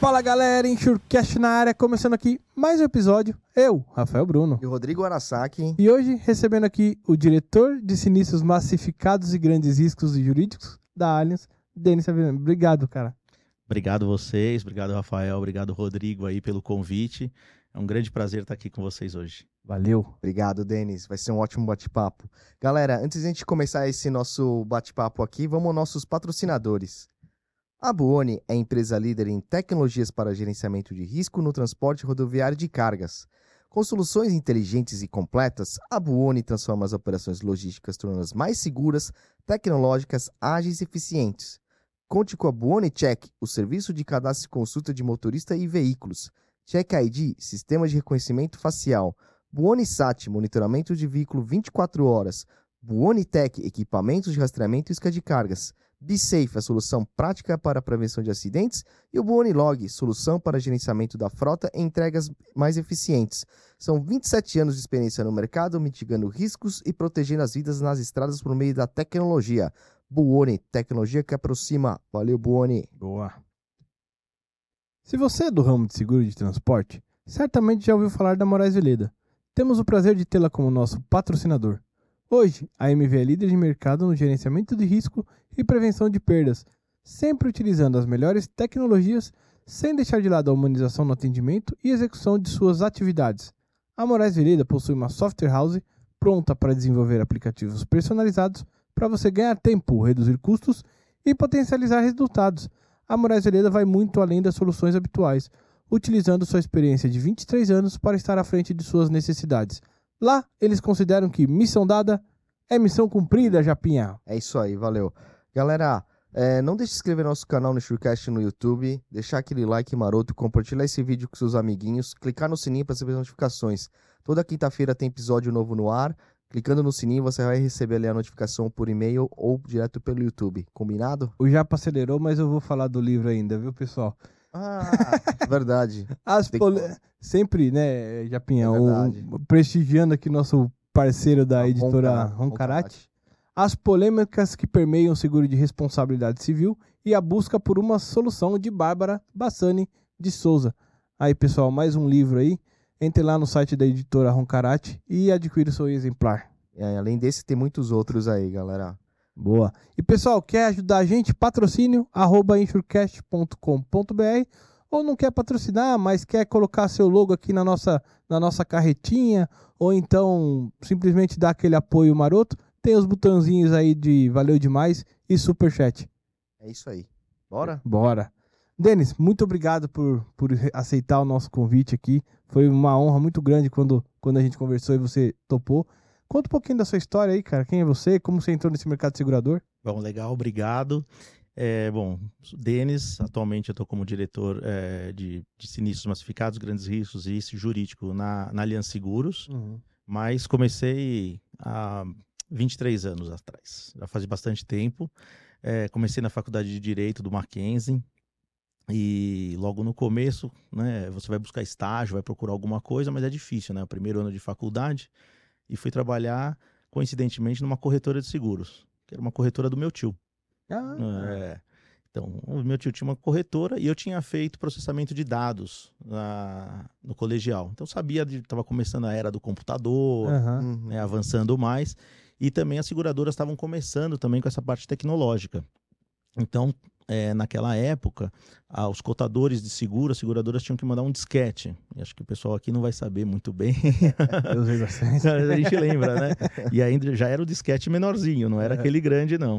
Fala galera, Enxurcast na área, começando aqui mais um episódio. Eu, Rafael Bruno. E o Rodrigo Arasaki. E hoje recebendo aqui o diretor de sinistros massificados e grandes riscos jurídicos da Allianz, Denis Savinano. Obrigado, cara. Obrigado vocês, obrigado Rafael, obrigado Rodrigo aí pelo convite. É um grande prazer estar aqui com vocês hoje. Valeu. Obrigado, Denis. Vai ser um ótimo bate-papo. Galera, antes de a gente começar esse nosso bate-papo aqui, vamos aos nossos patrocinadores. A Buoni é empresa líder em tecnologias para gerenciamento de risco no transporte rodoviário de cargas. Com soluções inteligentes e completas, a Buoni transforma as operações logísticas tornando-as mais seguras, tecnológicas, ágeis e eficientes. Conte com a Buoni Check, o serviço de cadastro e consulta de motorista e veículos. Check ID, sistema de reconhecimento facial. Buoni Sat, monitoramento de veículo 24 horas. Buoni Tech, equipamentos de rastreamento e isca de cargas. BeSafe, a solução prática para a prevenção de acidentes. E o Buoni Log, solução para gerenciamento da frota e entregas mais eficientes. São 27 anos de experiência no mercado, mitigando riscos e protegendo as vidas nas estradas por meio da tecnologia. Buoni, tecnologia que aproxima. Valeu, Buoni. Boa. Se você é do ramo de seguro de transporte, certamente já ouviu falar da Moraes Veleda. Temos o prazer de tê-la como nosso patrocinador. Hoje, a MV é líder de mercado no gerenciamento de risco e prevenção de perdas, sempre utilizando as melhores tecnologias, sem deixar de lado a humanização no atendimento e execução de suas atividades. A Moraes Veleda possui uma software house pronta para desenvolver aplicativos personalizados para você ganhar tempo, reduzir custos e potencializar resultados. A Moraes Veleda vai muito além das soluções habituais, utilizando sua experiência de 23 anos para estar à frente de suas necessidades. Lá, eles consideram que missão dada é missão cumprida, Japinha. É isso aí, valeu. Galera, é, não deixe de inscrever no nosso canal no Shurcast no YouTube, deixar aquele like maroto, compartilhar esse vídeo com seus amiguinhos, clicar no sininho para receber as notificações. Toda quinta-feira tem episódio novo no ar. Clicando no sininho, você vai receber ali a notificação por e-mail ou direto pelo YouTube. Combinado? O Japa acelerou, mas eu vou falar do livro ainda, viu, pessoal? Ah, verdade. As que- Sempre, né, Japinha, É prestigiando aqui nosso parceiro da A editora Roncarate. Roncarate. As polêmicas que permeiam o seguro de responsabilidade civil e a busca por uma solução de Bárbara Bassani de Souza. Aí, pessoal, mais um livro aí. Entre lá no site da editora Roncarate e adquira o seu exemplar. É, além desse, tem muitos outros aí, galera. Boa. E pessoal, quer ajudar a gente? Patrocínio arroba insurecast.com.br ou não quer patrocinar, mas quer colocar seu logo aqui na nossa, na nossa carretinha ou então simplesmente dar aquele apoio maroto, tem os botãozinhos aí de valeu demais e superchat. É isso aí. Bora? Bora. Denis, muito obrigado por, por aceitar o nosso convite aqui. Foi uma honra muito grande quando, quando a gente conversou e você topou. Conta um pouquinho da sua história aí, cara. Quem é você? Como você entrou nesse mercado de segurador? Bom, legal, obrigado. É, bom, Denis, atualmente eu estou como diretor é, de, de sinistros massificados, grandes riscos e jurídico na, na Aliança Seguros, mas comecei há 23 anos atrás, já faz bastante tempo. É, comecei na faculdade de Direito do Mackenzie e logo no começo, né, você vai buscar estágio, vai procurar alguma coisa, mas é difícil, né? O primeiro ano de faculdade e fui trabalhar, coincidentemente, numa corretora de seguros, que era uma corretora do meu tio. Ah, É. Então, o meu tio tinha uma corretora e eu tinha feito processamento de dados na- no colegial. Então, sabia, estava começando a era do computador. Uhum. né, avançando mais. E também as seguradoras estavam começando também com essa parte tecnológica. Então, é, naquela época, ah, os cotadores de seguro, as seguradoras tinham que mandar um disquete. E acho que o pessoal aqui não vai saber muito bem, a gente lembra, né? E ainda já era o disquete menorzinho, não era aquele grande, não.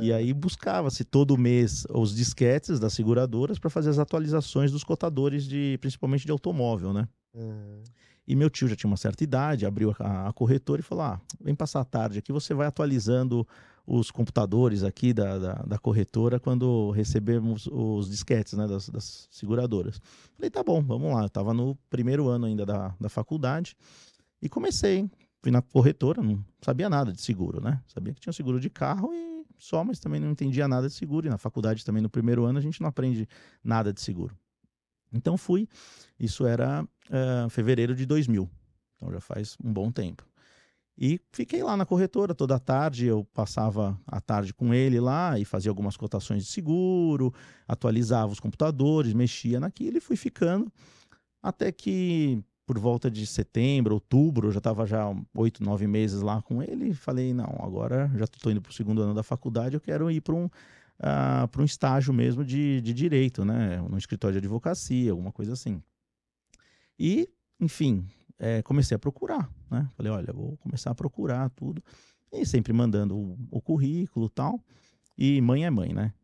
E aí buscava-se todo mês os disquetes das seguradoras para fazer as atualizações dos cotadores de principalmente de automóvel, né? Uhum. E meu tio já tinha uma certa idade, abriu a, a corretora e falou: Ah, vem passar a tarde aqui, você vai atualizando os computadores aqui da, da, da corretora quando recebemos os disquetes né, das, das seguradoras. Falei, tá bom, vamos lá. Eu estava no primeiro ano ainda da, da faculdade e comecei. Fui na corretora, não sabia nada de seguro, né? Sabia que tinha seguro de carro e só, mas também não entendia nada de seguro. E na faculdade também, no primeiro ano, a gente não aprende nada de seguro. Então fui, isso era eh, fevereiro de 2000, então já faz um bom tempo. E fiquei lá na corretora toda a tarde, eu passava a tarde com ele lá e fazia algumas cotações de seguro, atualizava os computadores, mexia naquilo e fui ficando até que por volta de setembro, outubro, eu já estava já oito, nove meses lá com ele. Falei, não, agora já estou indo para o segundo ano da faculdade, eu quero ir para um, uh, um estágio mesmo de, de direito, né? No escritório de advocacia, alguma coisa assim. E, enfim, é, comecei a procurar, né? Falei, olha, vou começar a procurar tudo. E sempre mandando o, o currículo e tal. E mãe é mãe, né?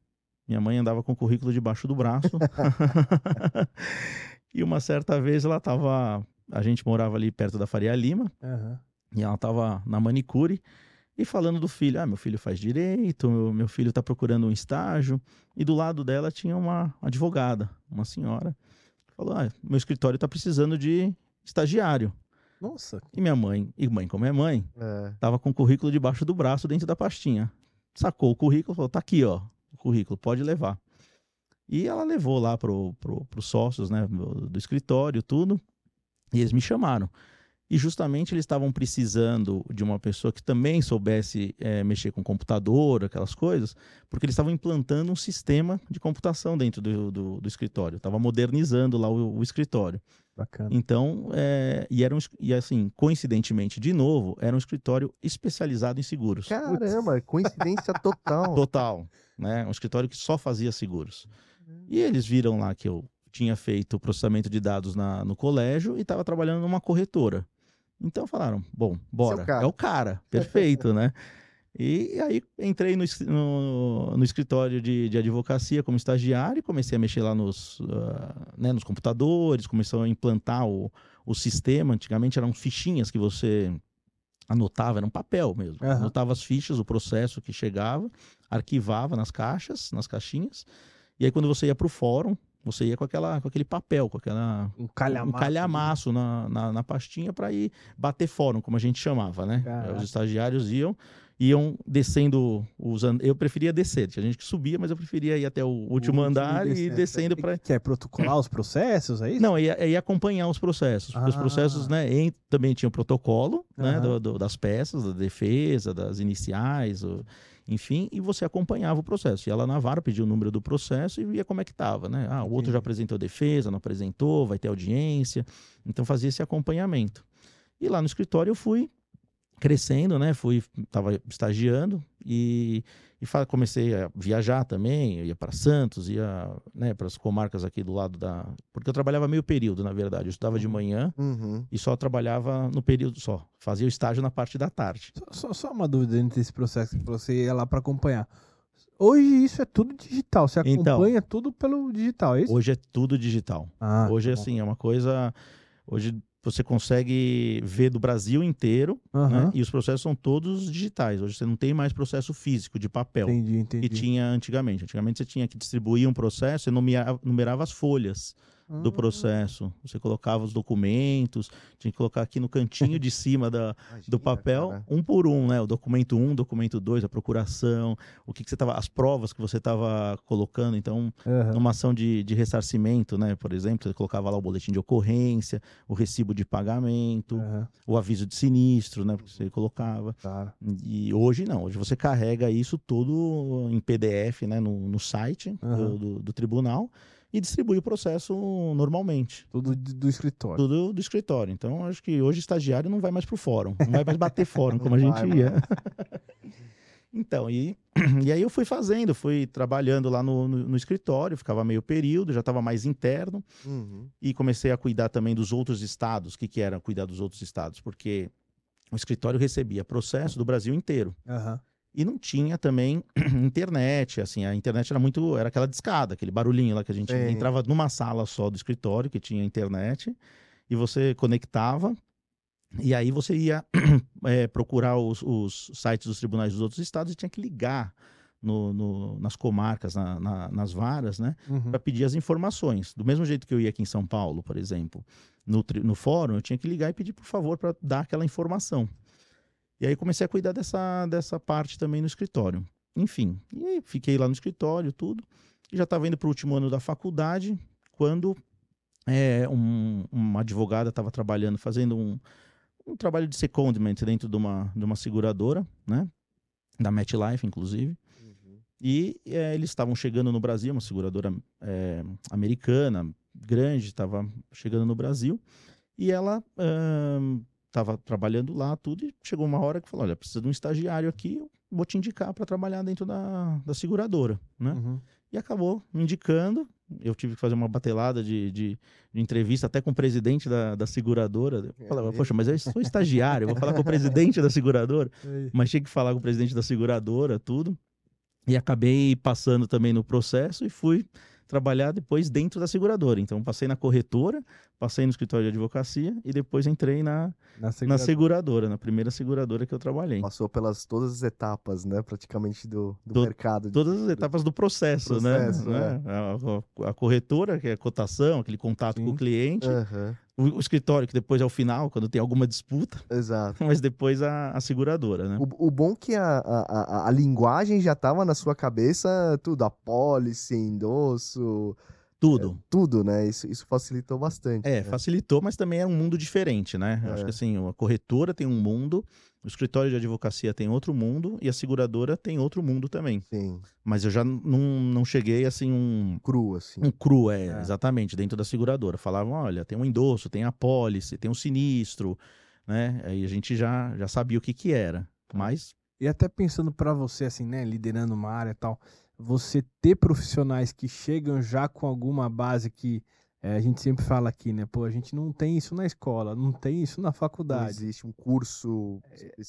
Minha mãe andava com o currículo debaixo do braço. e uma certa vez ela estava a gente morava ali perto da Faria Lima. Uhum. E ela tava na manicure e falando do filho. Ah, meu filho faz direito, meu, meu filho tá procurando um estágio. E do lado dela tinha uma advogada, uma senhora. Falou: ah, meu escritório tá precisando de estagiário. Nossa. E minha mãe, e mãe como é mãe, é. tava com o currículo debaixo do braço dentro da pastinha. Sacou o currículo falou: tá aqui, ó, o currículo, pode levar. E ela levou lá pro, pro, pros sócios, né, do, escritório, tudo. E eles me chamaram. E justamente eles estavam precisando de uma pessoa que também soubesse é, mexer com computador, aquelas coisas, porque eles estavam implantando um sistema de computação dentro do, do, do escritório. Estava modernizando lá o, o, escritório. Bacana. Então, é, e, era um, e assim, coincidentemente, de novo, era um escritório especializado em seguros. Caramba, coincidência total. Total. Né? Um escritório que só fazia seguros. E eles viram lá que eu tinha feito o processamento de dados na, no colégio e estava trabalhando numa corretora. Então falaram, bom, bora. É o cara, perfeito, né? E aí entrei no, no, no escritório de, de, advocacia como estagiário e comecei a mexer lá nos, uh, né, nos computadores, começou a implantar o, o sistema. Antigamente eram fichinhas que você anotava, era um papel mesmo. Uhum. Anotava as fichas, o processo que chegava, arquivava nas caixas, nas caixinhas. E aí quando você ia para o fórum, você ia com, aquela, com aquele papel, com aquela, um calhamaço, um calhamaço na, na, na pastinha para ir bater fórum, como a gente chamava, né? Caraca. Os estagiários iam iam descendo usando. Eu preferia descer, tinha gente que subia, mas eu preferia ir até o último o andar e descendo para. Quer protocolar os processos, é isso? Não, ia, ia acompanhar os processos. Ah. Os processos, né, em, também tinha o protocolo, né, do, do, das peças, da defesa, das iniciais. O, enfim, e você acompanhava o processo. Ia lá na vara, pedia o número do processo e via como é que estava, né? Ah, o outro já apresentou defesa, não apresentou, vai ter audiência. Então fazia esse acompanhamento. E lá no escritório eu fui crescendo, né? Fui, estava estagiando e, e comecei a viajar também. ia para Santos, ia né, para as comarcas aqui do lado da. Porque eu trabalhava meio período, na verdade. Eu estudava de uhum. manhã uhum. e só trabalhava no período só. Fazia o estágio na parte da tarde. Só, só, só uma dúvida dentro desse processo que você ia lá para acompanhar. Hoje isso é tudo digital. Você então, acompanha então, tudo pelo digital, é isso? Hoje é tudo digital. Ah, hoje, tá assim, é uma coisa. Hoje você consegue ver do Brasil inteiro, uhum. né? E os processos são todos digitais. Hoje você não tem mais processo físico de papel entendi, entendi. que tinha antigamente. Antigamente você tinha que distribuir um processo, você numerava, numerava as folhas do ah. processo. Você colocava os documentos, tinha que colocar aqui no cantinho de cima da, Imagina, do papel, cara. um por um, né? O documento 1, um, documento 2, a procuração, o que, que você tava, as provas que você estava colocando. Então, uhum. numa ação de, de ressarcimento, né? Por exemplo, você colocava lá o boletim de ocorrência, o recibo de pagamento, uhum. o aviso de sinistro, né? Porque você colocava. Claro. E hoje não, hoje você carrega isso tudo em PDF, né? No, no site uhum. do, do, do tribunal e distribui o processo normalmente. Tudo do escritório. Tudo do escritório. Então, acho que hoje estagiário não vai mais para o fórum, não vai mais bater fórum como a gente vai, ia. então, e, e aí eu fui fazendo, fui trabalhando lá no, no, no escritório, ficava meio período, já estava mais interno, uhum. e comecei a cuidar também dos outros estados. O que, que era cuidar dos outros estados? Porque o escritório recebia processo do Brasil inteiro. Uhum. E não tinha também internet, assim, a internet era muito, era aquela discada, aquele barulhinho lá que a gente Sim. entrava numa sala só do escritório que tinha internet e você conectava e aí você ia é, procurar os, os, sites dos tribunais dos outros estados e tinha que ligar no, no, nas comarcas, na, na, nas varas, né, uhum. para pedir as informações. Do mesmo jeito que eu ia aqui em São Paulo, por exemplo, no, no fórum, eu tinha que ligar e pedir por favor para dar aquela informação. E aí comecei a cuidar dessa, dessa parte também no escritório. Enfim, e aí fiquei lá no escritório, tudo. E já estava indo para o último ano da faculdade, quando é, um, uma advogada estava trabalhando, fazendo um, um trabalho de secondment dentro de uma, de uma seguradora, né? Da MetLife, inclusive. Uhum. E é, eles estavam chegando no Brasil, uma seguradora é, americana, grande, estava chegando no Brasil. E ela estava trabalhando lá, tudo, e chegou uma hora que falou: Olha, precisa de um estagiário aqui, eu vou te indicar para trabalhar dentro da, da seguradora, né? Uhum. E acabou me indicando. Eu tive que fazer uma batelada de, de, de entrevista até com o presidente da, da seguradora. Eu falava, poxa, mas eu sou estagiário, vou falar com o presidente da seguradora. Mas tinha que falar com o presidente da seguradora, tudo. E acabei passando também no processo e fui trabalhar depois dentro da seguradora. Então, passei na corretora, passei no escritório de advocacia e depois entrei na, Na na seguradora. seguradora, na primeira seguradora que eu trabalhei. Passou pelas todas as etapas, né? Praticamente do, do To- mercado. de Todas as etapas do processo, Processo, né? né? A, a- a corretora, que é a cotação, aquele contato com Sim. o cliente. Aham, O, escritório, que depois é o final, quando tem alguma disputa. Exato. Mas depois a, a seguradora, né? O, o bom que a, a, a, linguagem já tava na sua cabeça, tudo, a pólice, endosso, Tudo. tudo, né? Isso, isso facilitou bastante. É, né? facilitou, mas também é um mundo diferente, né? Eu Acho É. que assim, a corretora tem um mundo, o escritório de advocacia tem outro mundo e a seguradora tem outro mundo também. Sim, Mas eu já não, não cheguei assim um, cru, assim. um cru, é, É. exatamente, dentro da seguradora. Falavam, olha, tem um endosso, tem a pólice, tem um sinistro, né? Aí a gente já, já sabia o que que era. Mas E até pensando pra você, assim, né, liderando uma área e tal, você ter profissionais que chegam já com alguma base que é, a gente sempre fala aqui, né? Pô, a gente não tem isso na escola, não tem isso na Não faculdade. existe um curso.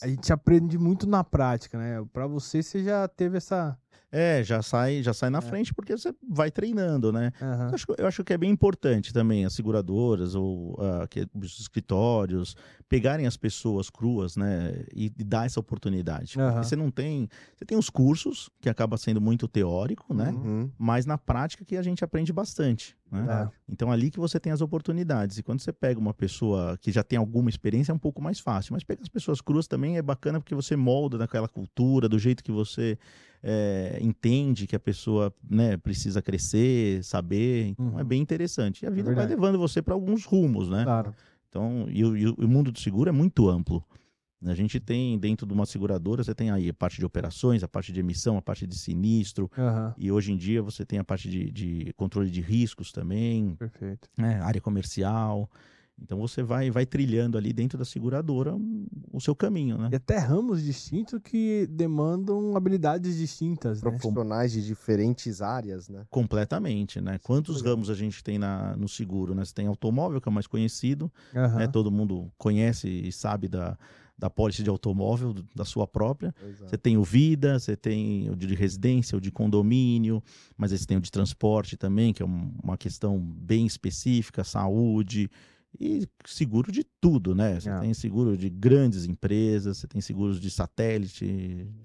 A gente aprende muito na prática, né? Pra você, você já teve essa. é, já sai, já sai na É. frente porque você vai treinando, né? Aham. Eu acho, eu acho que é bem importante também as seguradoras ou ah, que- os escritórios pegarem as pessoas cruas, né, e, e dar essa oportunidade. Porque Aham. Você não tem, você tem os cursos que acaba sendo muito teórico, né, Uhum, mas na prática que a gente aprende bastante. Né? É. Então ali que você tem as oportunidades. E quando você pega uma pessoa que já tem alguma experiência é um pouco mais fácil. Mas pegar as pessoas cruas também é bacana porque você molda naquela cultura, do jeito que você é, entende que a pessoa né, precisa crescer, saber. Então Uhum. é bem interessante. E a vida vai verdade. levando você para alguns rumos, né? Claro. Então, e, e e o mundo do seguro é muito amplo. A gente tem dentro de uma seguradora, você tem aí a parte de operações, a parte de emissão, a parte de sinistro, Aham. e hoje em dia você tem a parte de, de controle de riscos também, Perfeito. né, área comercial. Então você vai, vai trilhando ali dentro da seguradora o seu caminho, né? E até ramos distintos que demandam habilidades distintas, né? Profissionais de diferentes áreas, né? Completamente, né? Quantos legal. ramos a gente tem na, no seguro, né? Você tem automóvel, que é o mais conhecido, Aham. né? Todo mundo conhece e sabe da, da pólice de automóvel, da sua própria. Exato. Você tem o vida, você tem o de residência, o de condomínio, mas aí você tem o de transporte também, que é um- uma questão bem específica, saúde e seguro de tudo, né? Você É. tem seguro de grandes empresas, você tem seguros de satélite,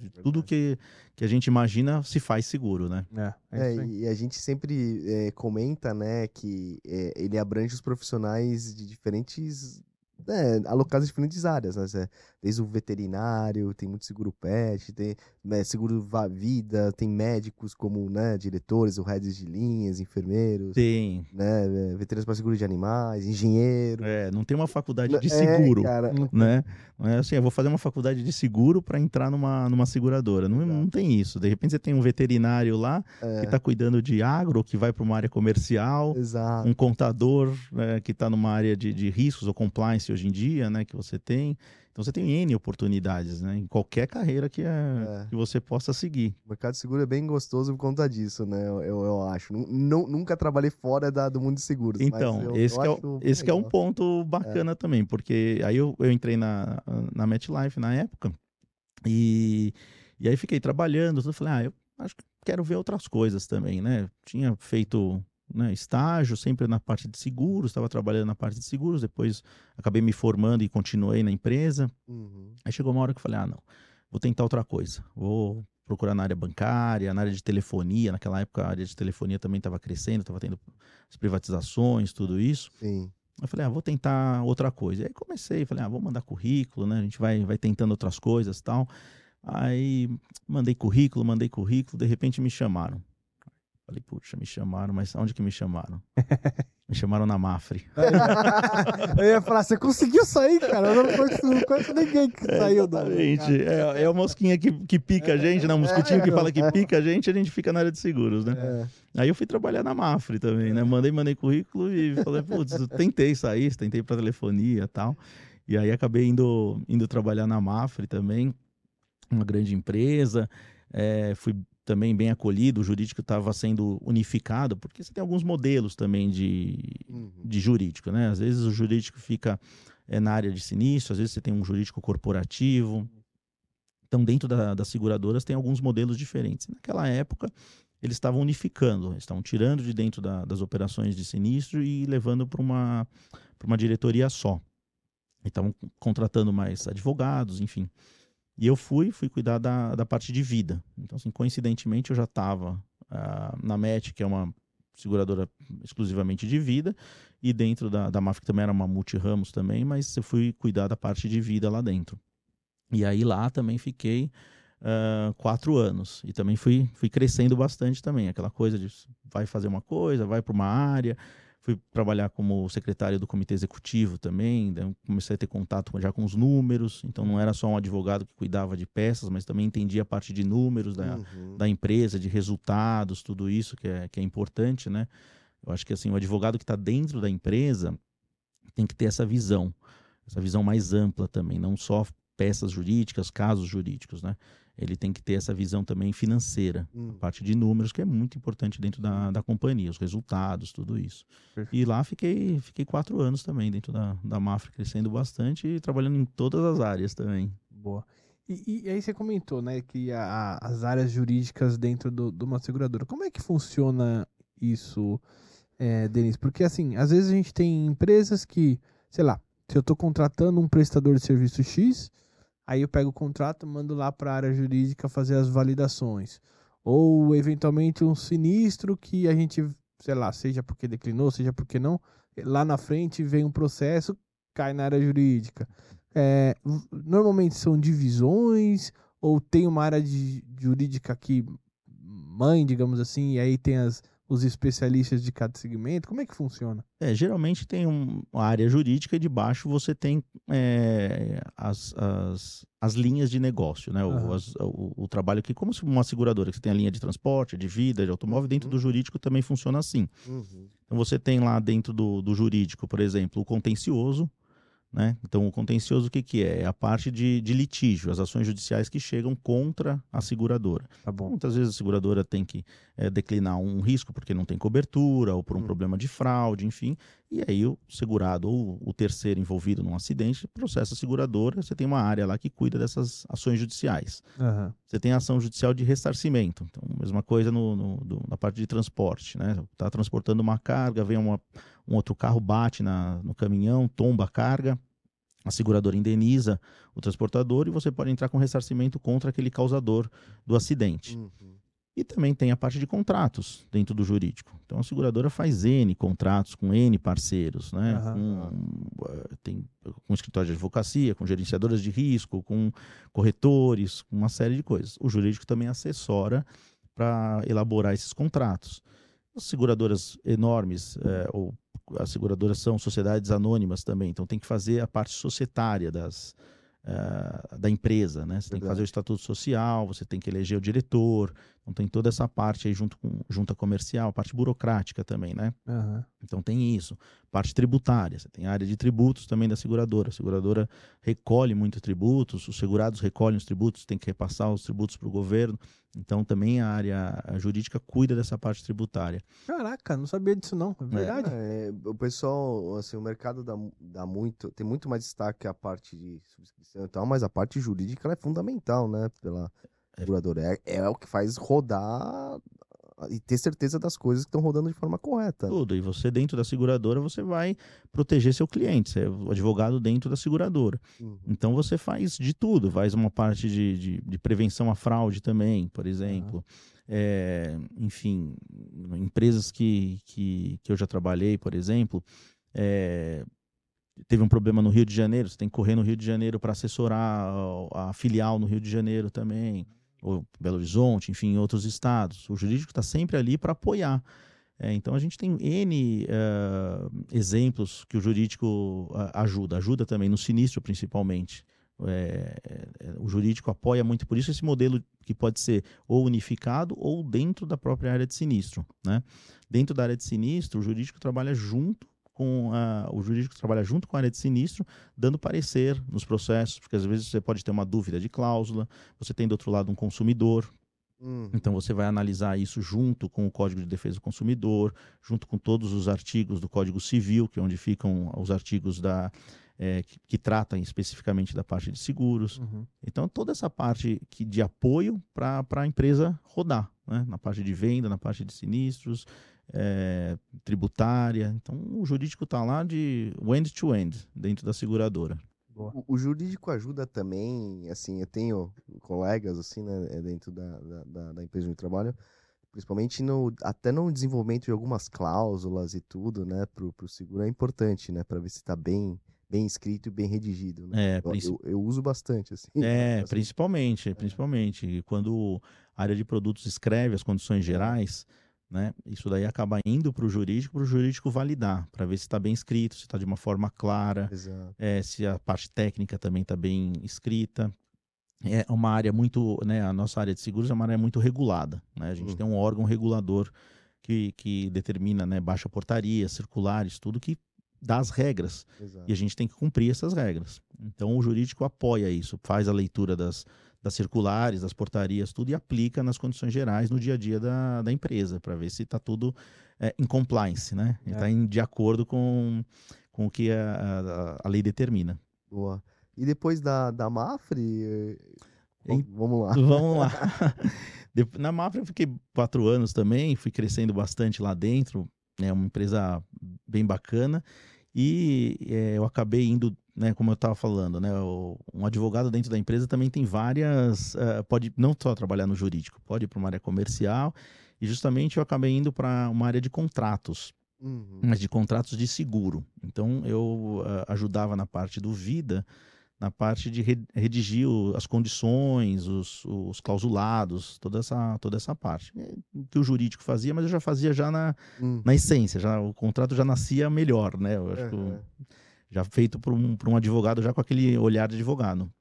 de tudo Verdade. que, que a gente imagina se faz seguro, né? É, é É, e a gente sempre é, comenta, né, que é, ele abrange os profissionais de diferentes, né, alocados em diferentes áreas, né, desde o veterinário, tem muito seguro pet, tem né, seguro vida, tem médicos como, né, diretores ou heads de linhas, enfermeiros, Tem. né, é, veterinários para seguro de animais, engenheiro. É, não tem uma faculdade de É, seguro. cara, Não- né? Não é assim, eu vou fazer uma faculdade de seguro para entrar numa, numa seguradora. Não, não tem isso. De repente você tem um veterinário lá é, que está cuidando de agro, que vai para uma área comercial, exato. um contador né, que está numa área de, de riscos ou compliance hoje em dia, né? Que você tem. Então você tem N oportunidades, né? Em qualquer carreira que, é, É. que você possa seguir. O mercado de seguro é bem gostoso por conta disso, né? Eu, eu, acho. Nu- nunca trabalhei fora da- do mundo de seguros. Então, eu- esse, eu que é, o- esse é um ponto bacana também, porque aí eu, eu entrei na, na MetLife na época e, e aí fiquei trabalhando, eu falei, ah, eu acho que quero ver outras coisas também, né? Tinha feito né, estágio sempre na parte de seguros, estava trabalhando na parte de seguros, depois acabei me formando e continuei na empresa. Uhum. Aí chegou uma hora que eu falei, ah, não, vou tentar outra coisa. Vou procurar na área bancária, na área de telefonia. Naquela época a área de telefonia também estava crescendo, estava tendo as privatizações, tudo isso. Sim. Eu falei, ah, vou tentar outra coisa. E aí comecei, falei, ah, vou mandar currículo, né? A gente vai, vai tentando outras coisas tal. Aí mandei currículo, mandei currículo, de repente me chamaram. Falei, puxa, me chamaram, mas onde que me chamaram? me chamaram na Mafre. Eu ia falar, você conseguiu sair, cara? Eu não conheço, não conheço ninguém que É, saiu do. exatamente. É, é a mosquinha que, que pica a gente, né? O mosquitinho que fala que pica a gente, a gente fica na área de seguros, né? É. Aí eu fui trabalhar na Mafre também, né? Mandei, mandei currículo e falei, putz, tentei sair, tentei para telefonia e tal. E aí acabei indo, indo trabalhar na Mafre também, uma grande empresa. É, fui também bem acolhido, o jurídico estava sendo unificado, porque você tem alguns modelos também de, Uhum. de jurídico, né? Às vezes o jurídico fica é, na área de sinistro, às vezes você tem um jurídico corporativo. Então, dentro da- das seguradoras tem alguns modelos diferentes. Naquela época, eles estavam unificando, estavam tirando de dentro da- das operações de sinistro e levando para uma, pra uma diretoria só. Estavam contratando mais advogados, enfim. E eu fui, fui cuidar da, da parte de vida. Então, assim, coincidentemente, eu já estava na MET, que é uma seguradora exclusivamente de vida, e dentro da, da MAF, que também era uma multiramos também, mas eu fui cuidar da parte de vida lá dentro. E aí lá também fiquei ah, quatro anos. E também fui, fui crescendo bastante também. Aquela coisa de vai fazer uma coisa, vai para uma área. Fui trabalhar como secretário do comitê executivo também. comecei a ter contato já com os números. Então não era só um advogado que cuidava de peças, mas também entendia a parte de números da, Uhum. da empresa, de resultados, tudo isso que é, que é importante, né? Eu acho que assim, o advogado que está dentro da empresa tem que ter essa visão, essa visão mais ampla também, não só peças jurídicas, casos jurídicos, né? Ele tem que ter essa visão também financeira, Hum. a parte de números, que é muito importante dentro da, da companhia, os resultados, tudo isso. Perfeito. E lá fiquei, fiquei quatro anos também dentro da, da Mafra, crescendo bastante e trabalhando em todas as áreas também. Boa. E, e aí você comentou, né, que a- as áreas jurídicas dentro do- de uma seguradora. Como é que funciona isso, é, Denis? Porque assim, às vezes a gente tem empresas que, sei lá, se eu estou contratando um prestador de serviço X, aí eu pego o contrato, mando lá para a área jurídica fazer as validações. Ou eventualmente um sinistro que a gente, sei lá, seja porque declinou, seja porque não, lá na frente vem um processo, cai na área jurídica. É, normalmente são divisões ou tem uma área de, jurídica que mãe, digamos assim, e aí tem as, os especialistas de cada segmento? Como é que funciona? É, geralmente tem um- uma área jurídica e debaixo você tem é, as, as, as linhas de negócio, né? O, Aham. as- o, o trabalho que, como se uma seguradora, que você tem a linha de transporte, de vida, de automóvel, dentro do jurídico também funciona assim. Uhum. Então você tem lá dentro do, do jurídico, por exemplo, o contencioso, né? Então o contencioso o que, que é? É a parte de, de litígio, as ações judiciais que chegam contra a seguradora. Tá. Muitas vezes a seguradora tem que eh, declinar um risco porque não tem cobertura ou por um Hum. problema de fraude, enfim. E aí o segurado ou o terceiro envolvido num acidente processa a seguradora. Você tem uma área lá que cuida dessas ações judiciais. Aham. Você tem a ação judicial de ressarcimento. Então, mesma coisa no, no- do- na parte de transporte. Né? Está transportando uma carga, vem uma- um outro carro, bate na- no caminhão, tomba a carga. A seguradora indeniza o transportador e você pode entrar com ressarcimento contra aquele causador do acidente. Uhum. E também tem a parte de contratos dentro do jurídico. Então a seguradora faz N contratos com N parceiros, né? Aham. Com, eh, tem com escritório de advocacia, com gerenciadoras de risco, com corretores, com uma série de coisas. O jurídico também assessora para elaborar esses contratos. As seguradoras enormes, eh, ou as seguradoras são sociedades anônimas também, então tem que fazer a parte societária das, eh, da empresa, né? Você tem que Verdade. fazer o estatuto social, você tem que eleger o diretor, então tem toda essa parte aí junto com junta comercial, a parte burocrática também, né? Aham. Então tem isso. Parte tributária, você tem a área de tributos também da seguradora. A seguradora recolhe muitos tributos, os segurados recolhem os tributos, tem que repassar os tributos para o governo. Então também a área jurídica cuida dessa parte tributária. Caraca, não sabia disso não. É verdade? É, o pessoal, assim, o mercado dá, dá muito, tem muito mais destaque a parte de subscrição e tal, mas a parte jurídica ela é fundamental, né, pela seguradora. É, é o que faz rodar e ter certeza das coisas que estão rodando de forma correta. Tudo. E você dentro da seguradora, você vai proteger seu cliente. Você é o advogado dentro da seguradora. Uhum. Então você faz de tudo, faz uma parte de, de, de prevenção à fraude também, por exemplo. É, enfim, empresas que, que, que eu já trabalhei, por exemplo, é, teve um problema no Rio de Janeiro, você tem que correr no Rio de Janeiro para assessorar a, a filial no Rio de Janeiro também. Ou Belo Horizonte, enfim, em outros estados. O jurídico está sempre ali para apoiar. É, então a gente tem N uh, exemplos que o jurídico uh, ajuda, ajuda também no sinistro principalmente. É, é, o jurídico apoia muito por isso esse modelo que pode ser ou unificado ou dentro da própria área de sinistro. Né? Dentro da área de sinistro, o jurídico trabalha junto com a, o jurídico trabalha junto com a área de sinistro, dando parecer nos processos, porque às vezes você pode ter uma dúvida de cláusula, você tem do outro lado um consumidor, Hum. Então você vai analisar isso junto com o Código de Defesa do Consumidor, junto com todos os artigos do Código Civil, que é onde ficam os artigos da, é, que, que, tratam especificamente da parte de seguros. Uhum. Então toda essa parte que, de apoio para a empresa rodar, né? na parte de venda, na parte de sinistros, é, tributária. Então o jurídico está lá de end-to-end -end, dentro da seguradora. O, o, jurídico ajuda também, assim, eu tenho colegas, assim, né, é dentro da, da, da empresa de trabalho, principalmente no, até no desenvolvimento de algumas cláusulas e tudo, né, pro, pro seguro é importante, né, para ver se está bem, bem escrito e bem redigido. Né? É, eu, eu, eu, uso bastante, assim. É, assim. principalmente, é. principalmente. Quando a área de produtos escreve as condições gerais, né? Isso daí acaba indo para o jurídico, para o jurídico validar, para ver se está bem escrito, se está de uma forma clara, é, se a parte técnica também está bem escrita. É uma área muito, né, a nossa área de seguros é uma área muito regulada. Né? A gente uhum. tem um órgão regulador que, que determina né, baixa portaria, circulares, tudo que dá as regras. Exato. E a gente tem que cumprir essas regras. Então o jurídico apoia isso, faz a leitura das, das circulares, das portarias, tudo, e aplica nas condições gerais no dia a dia da, da empresa, para ver se está tudo é, em compliance, né? Está é. de acordo com, com o que a, a, a, lei determina. Boa. E depois da, da Mafre, eh, vamos lá. Vamos lá. Na Mafre eu fiquei quatro anos também, fui crescendo bastante lá dentro, é né, uma empresa bem bacana, e é, eu acabei indo né, como eu estava falando, né, o, um advogado dentro da empresa também tem várias, uh, pode não só trabalhar no jurídico, pode ir para uma área comercial, e justamente eu acabei indo para uma área de contratos, uhum. mas de contratos de seguro. Então eu uh, ajudava na parte do vida, na parte de redigir as condições, os, os, clausulados, toda essa, toda essa parte. É, que o jurídico fazia, mas eu já fazia já na, uhum. na essência, já, o contrato já nascia melhor, né? Eu acho uhum. que já feito por um, por um advogado, já com aquele olhar de advogado.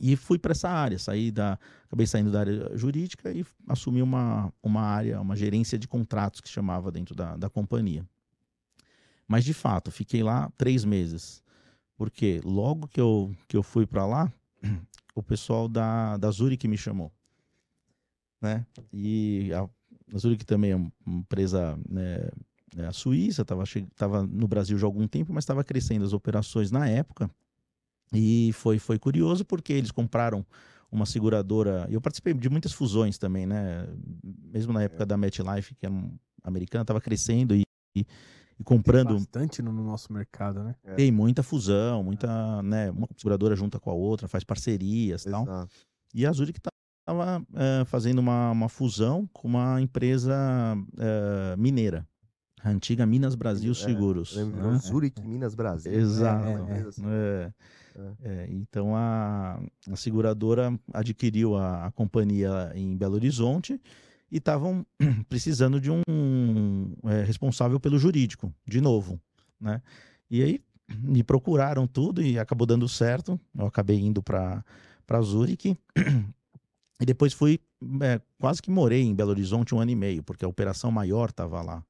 E fui para essa área, saí da, acabei saindo da área jurídica e assumi uma, uma área, uma gerência de contratos que chamava dentro da, da companhia. Mas de fato, fiquei lá três meses, porque logo que eu, que eu fui para lá, o pessoal da, da Zurich me chamou. Né? E a, a Zurich também é uma empresa né, é, a Suíça, estava no Brasil já há algum tempo, mas estava crescendo as operações na época. E foi, foi curioso porque eles compraram uma seguradora. Eu participei de muitas fusões também, né? Mesmo na época da MetLife, que é um americana, estava crescendo e, e, e comprando. Tem bastante no nosso mercado, né? É. Tem muita fusão, muita, né? Uma seguradora junta com a outra, faz parcerias e tal. E a Zurich estava uh, eh, fazendo uma, uma fusão com uma empresa uh, mineira. A antiga Minas Brasil é, Seguros. Né? Zurich, Minas Brasil. Exato. É, é, assim. é. é, então a, a, seguradora adquiriu a, a, companhia em Belo Horizonte e estavam precisando de um é, responsável pelo jurídico, de novo. Né? E aí me procuraram tudo e acabou dando certo. Eu acabei indo para Zurich. E depois fui, é, quase que morei em Belo Horizonte um ano e meio, porque a operação maior estava lá.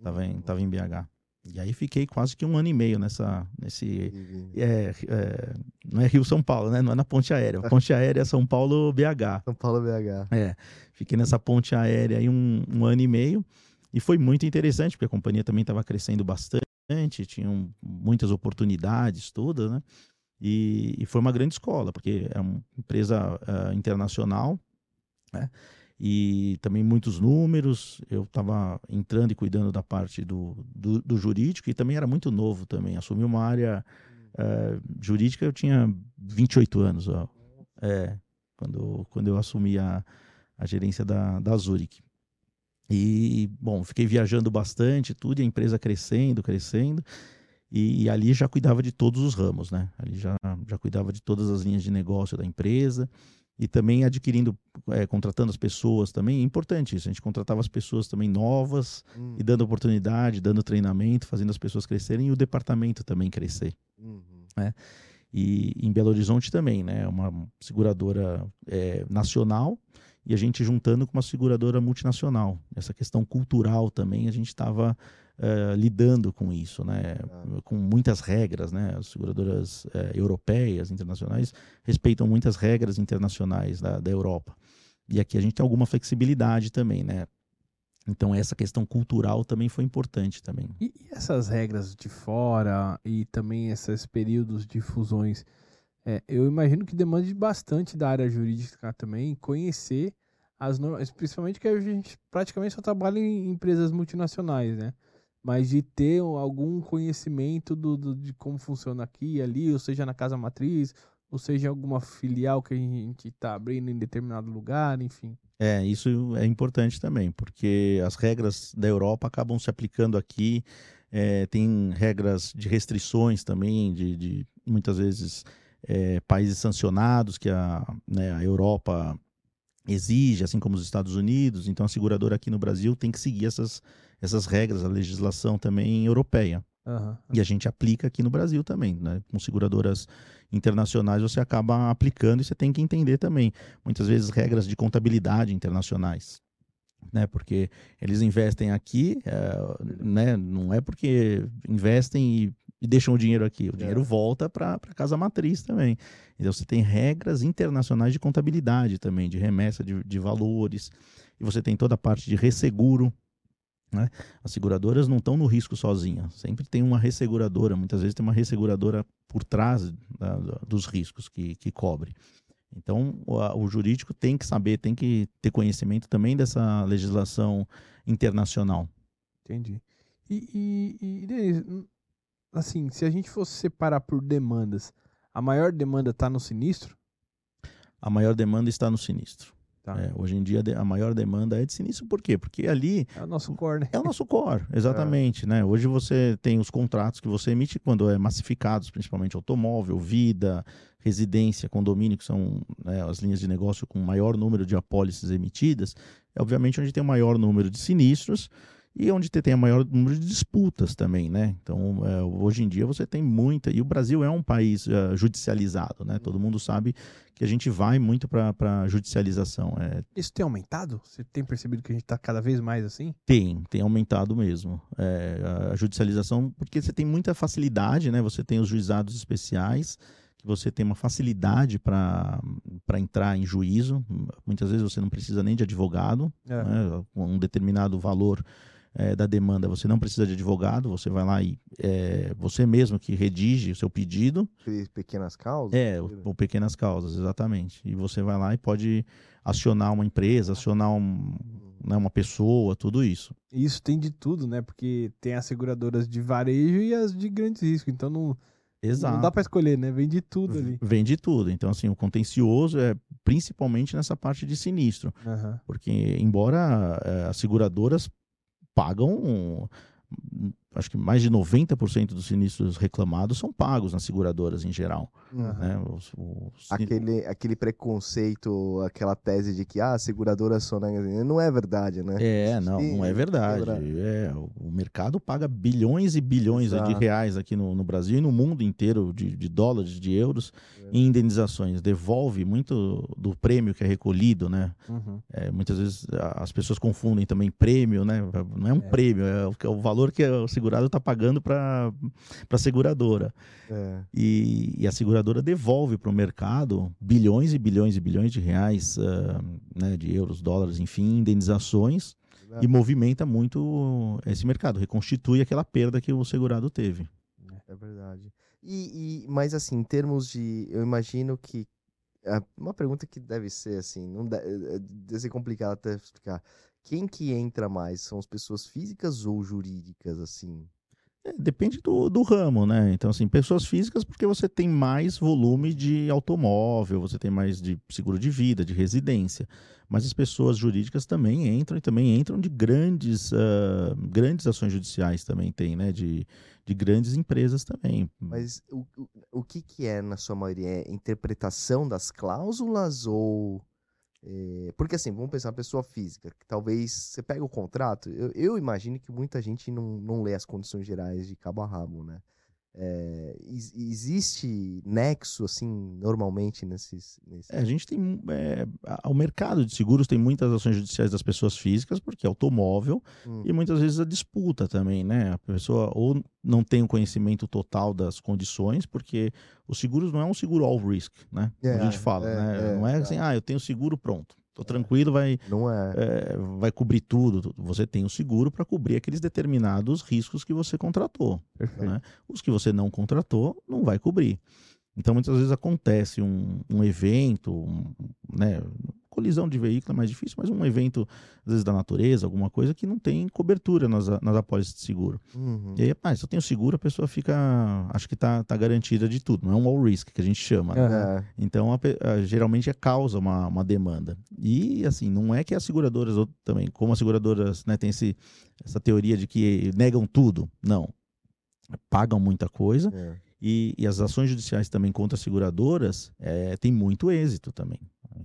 Tava em, tava em BH. E aí fiquei quase que um ano e meio nessa, nesse, é, é, não é Rio São Paulo, né? Não é na ponte aérea. Ponte aérea é São Paulo BH. São Paulo BH. É, fiquei nessa ponte aérea aí um, um ano e meio e foi muito interessante porque a companhia também estava crescendo bastante, tinham muitas oportunidades, todas, né? E, e, foi uma grande escola porque é uma empresa uh, internacional, né? E também muitos números. Eu estava entrando e cuidando da parte do, do, do, jurídico e também era muito novo também. Assumi uma área uh, jurídica, eu tinha 28 anos. Ó. É, quando, quando eu assumi a, a gerência da, da Zurich. E, bom, fiquei viajando bastante, tudo, e a empresa crescendo, crescendo. E, e, ali já cuidava de todos os ramos, né? Ali já, já cuidava de todas as linhas de negócio da empresa e também adquirindo, é, contratando as pessoas também, é importante isso. A gente contratava as pessoas também novas Hum, e dando oportunidade, dando treinamento, fazendo as pessoas crescerem e o departamento também crescer. uhum. E em Belo Horizonte também, né? Uma seguradora é, nacional e a gente juntando com uma seguradora multinacional. Essa questão cultural também a gente estava lidando com isso, né? Ah. Com muitas regras, né? As seguradoras eh, europeias, internacionais, respeitam muitas regras internacionais da, da Europa. E aqui a gente tem alguma flexibilidade também, né? Então essa questão cultural também foi importante também. E, e essas regras de fora e também esses períodos de fusões, é, eu imagino que demande bastante da área jurídica também conhecer as normas, principalmente que a gente praticamente só trabalha em empresas multinacionais, né? Mas de ter algum conhecimento do, do- de como funciona aqui e ali, ou seja, na casa matriz, ou seja, alguma filial que a gente está abrindo em determinado lugar, enfim. É, isso é importante também, porque as regras da Europa acabam se aplicando aqui. é, tem regras de restrições também, de, de muitas vezes é, países sancionados que a, né, a Europa exige, assim como os Estados Unidos. Então a seguradora aqui no Brasil tem que seguir essas, essas regras, a legislação também europeia. Aham. E a gente aplica aqui no Brasil também, né? Com seguradoras internacionais você acaba aplicando e você tem que entender também, muitas vezes, regras de contabilidade internacionais. Né? Porque eles investem aqui, é, né? não é porque investem e, e deixam o dinheiro aqui, o dinheiro volta para a casa matriz também. Então você tem regras internacionais de contabilidade também, de remessa de, de valores, e você tem toda a parte de resseguro, né? As seguradoras não estão no risco sozinhas. Sempre tem uma resseguradora. Muitas vezes tem uma resseguradora por trás da- dos riscos que, que cobre. Então, o, a- o jurídico tem que saber, tem que ter conhecimento também dessa legislação internacional. Entendi. E, e, e, Denis, hum, assim, se a gente fosse separar por demandas, a maior demanda está no sinistro? A maior demanda está no sinistro. Tá. É, hoje em dia, a maior demanda é de sinistro. Por quê? Porque ali É o nosso core, né? É o nosso core, exatamente, né? Hoje você tem os contratos que você emite quando é massificados, principalmente automóvel, vida, residência, condomínio, que são né, as linhas de negócio com maior número de apólices emitidas, é obviamente onde tem o maior número de sinistros e onde te- tem o maior número de disputas também, né? Então, é, hoje em dia você tem muita, e o Brasil é um país é, judicializado, né? Todo mundo sabe que a gente vai muito para a judicialização. É, Isso tem aumentado? Você tem percebido que a gente está cada vez mais assim? tem, tem aumentado mesmo. É, a judicialização, porque você tem muita facilidade, né? Você tem os juizados especiais, que você tem uma facilidade para entrar em juízo. Muitas vezes você não precisa nem de advogado, É. né? Com um determinado valor é, da demanda, você não precisa de advogado, você vai lá e é, você mesmo que redige o seu pedido. Pe- Pequenas causas? É, o, o pequenas causas, exatamente. E você vai lá e pode acionar uma empresa, acionar um, né, uma pessoa, tudo isso. E isso tem de tudo, né? Porque tem as seguradoras de varejo e as de grandes riscos. Então não, Exato. não dá para escolher, né? Vem de tudo ali. Vem de tudo. Então, assim, o contencioso é principalmente nessa parte de sinistro. Aham. Porque, embora eh, as seguradoras pagam, hum, acho que mais de 90% dos sinistros reclamados são pagos nas seguradoras em geral. Uhum. Né? Os- os- Aquele, aquele preconceito, aquela tese de que ah, a seguradora só né? não é verdade, né? É, não, Sim, não é verdade. quebra. É, o mercado paga bilhões e bilhões de Exato. reais aqui no, no Brasil e no mundo inteiro, de, de dólares, de euros, É. em indenizações. Devolve muito do prêmio que é recolhido, né? Uhum. É, muitas vezes a- as pessoas confundem também prêmio, né? Não é um É. prêmio, é o, é o valor que o segurado está pagando para a seguradora. É. E, e a seguradora devolve para o mercado bilhões e bilhões e bilhões de reais, ah, né, de euros, dólares, enfim, indenizações e movimenta muito esse mercado, reconstitui aquela perda que o segurado teve. É verdade. E, e- mas assim, em termos de. Eu imagino que. é uma pergunta que deve ser assim, não deve, é- deve ser complicado até explicar. Quem que entra mais? São as pessoas físicas ou jurídicas, assim? É, depende do, do ramo, né? Então, assim, pessoas físicas, porque você tem mais volume de automóvel, você tem mais de seguro de vida, de residência. Mas as pessoas jurídicas também entram e também entram de grandes, uh, grandes ações judiciais também tem, né? De, de grandes empresas também. Mas o, o, o que, que é, na sua maioria? É interpretação das cláusulas ou é, porque assim, vamos pensar uma pessoa física, que talvez você pega o contrato, eu, eu imagino que muita gente não, não lê as condições gerais de cabo a rabo, né? É, existe nexo, assim, normalmente nesses. nesses... É, a gente tem. É, o mercado de seguros tem muitas ações judiciais das pessoas físicas, porque é automóvel, hum. e muitas vezes a disputa também, né? A pessoa ou não tem o conhecimento total das condições, porque o seguro não é um seguro all risk, né? Como a gente fala, é, né? É, não é assim, ah, eu tenho seguro pronto. Tô tranquilo, vai, não é. é. vai cobrir tudo. Você tem o um seguro para cobrir aqueles determinados riscos que você contratou. Né? Os que você não contratou, não vai cobrir. Então, muitas vezes acontece um, um evento, um, né? Colisão de veículo é mais difícil, mas um evento, às vezes, da natureza, alguma coisa que não tem cobertura nas, nas apólices de seguro. Uhum. E aí, ah, se eu tenho seguro, a pessoa fica, acho que está tá garantida de tudo, não é um all risk que a gente chama. Né? Uhum. Então, a, a, geralmente é causa uma, uma demanda. E, assim, não é que as seguradoras, também, como as seguradoras né, têm esse, essa teoria de que negam tudo, não. Pagam muita coisa. É. E, e, as ações judiciais também contra as seguradoras é, tem muito êxito também.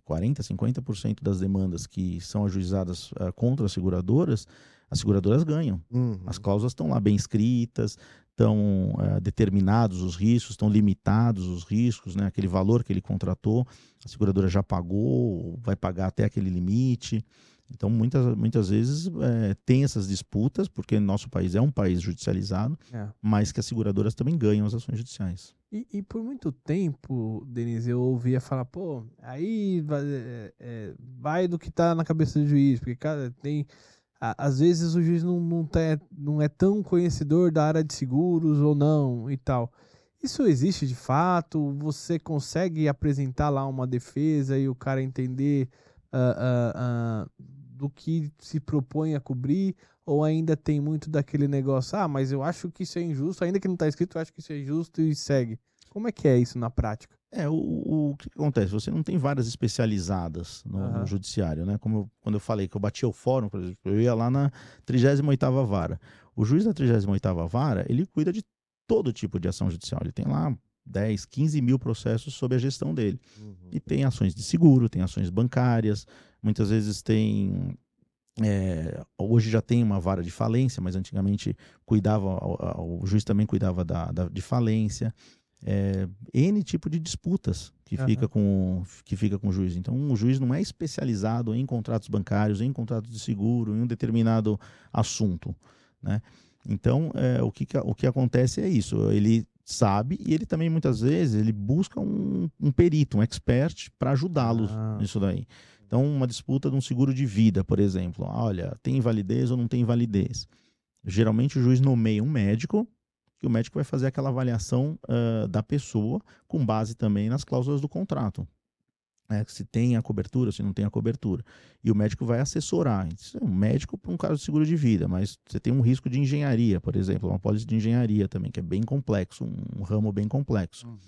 40%, 50% das demandas que são ajuizadas uh, contra as seguradoras, as seguradoras ganham. Uhum. As cláusulas estão lá bem escritas, estão uh, determinados os riscos, estão limitados os riscos, né? aquele valor que ele contratou, a seguradora já pagou, vai pagar até aquele limite. Então, muitas, muitas vezes é, tem essas disputas, porque nosso país é um país judicializado, é. mas que as seguradoras também ganham as ações judiciais. E, e, por muito tempo, Denise, eu ouvia falar, pô, aí vai, é, é, vai do que tá na cabeça do juiz, porque, cara, tem. A, às vezes o juiz não, não, tá, não é tão conhecedor da área de seguros ou não e tal. Isso existe de fato? Você consegue apresentar lá uma defesa e o cara entender uh, uh, uh, do que se propõe a cobrir? Ou ainda tem muito daquele negócio, ah, mas eu acho que isso é injusto, ainda que não está escrito, eu acho que isso é injusto e segue. Como é que é isso na prática? É, o, o, que acontece? Você não tem várias especializadas no, uhum. no judiciário, né? Como eu, quando eu falei que eu batia o fórum, por exemplo, eu ia lá na 38ª vara. O juiz da 38ª vara, ele cuida de todo tipo de ação judicial. Ele tem lá 10, 15 mil processos sob a gestão dele. Uhum. E tem ações de seguro, tem ações bancárias, muitas vezes tem é, hoje já tem uma vara de falência, mas antigamente cuidava, o, o juiz também cuidava da, da de falência. É, N tipo de disputas que, uhum. fica com, que fica com o juiz. Então, o juiz não é especializado em contratos bancários, em contratos de seguro, em um determinado assunto. Né? Então, é, o, que, o que acontece é isso. Ele sabe e ele também, muitas vezes, ele busca um, um perito, um expert para ajudá-lo ah. nisso daí. Então, uma disputa de um seguro de vida, por exemplo. Olha, tem invalidez ou não tem invalidez? Geralmente o juiz nomeia um médico, que o médico vai fazer aquela avaliação uh, da pessoa, com base também nas cláusulas do contrato. É, se tem a cobertura, se não tem a cobertura. E o médico vai assessorar. Isso é um médico para um caso de seguro de vida, mas você tem um risco de engenharia, por exemplo, uma pólice de engenharia também, que é bem complexo, um, um ramo bem complexo. Uhum.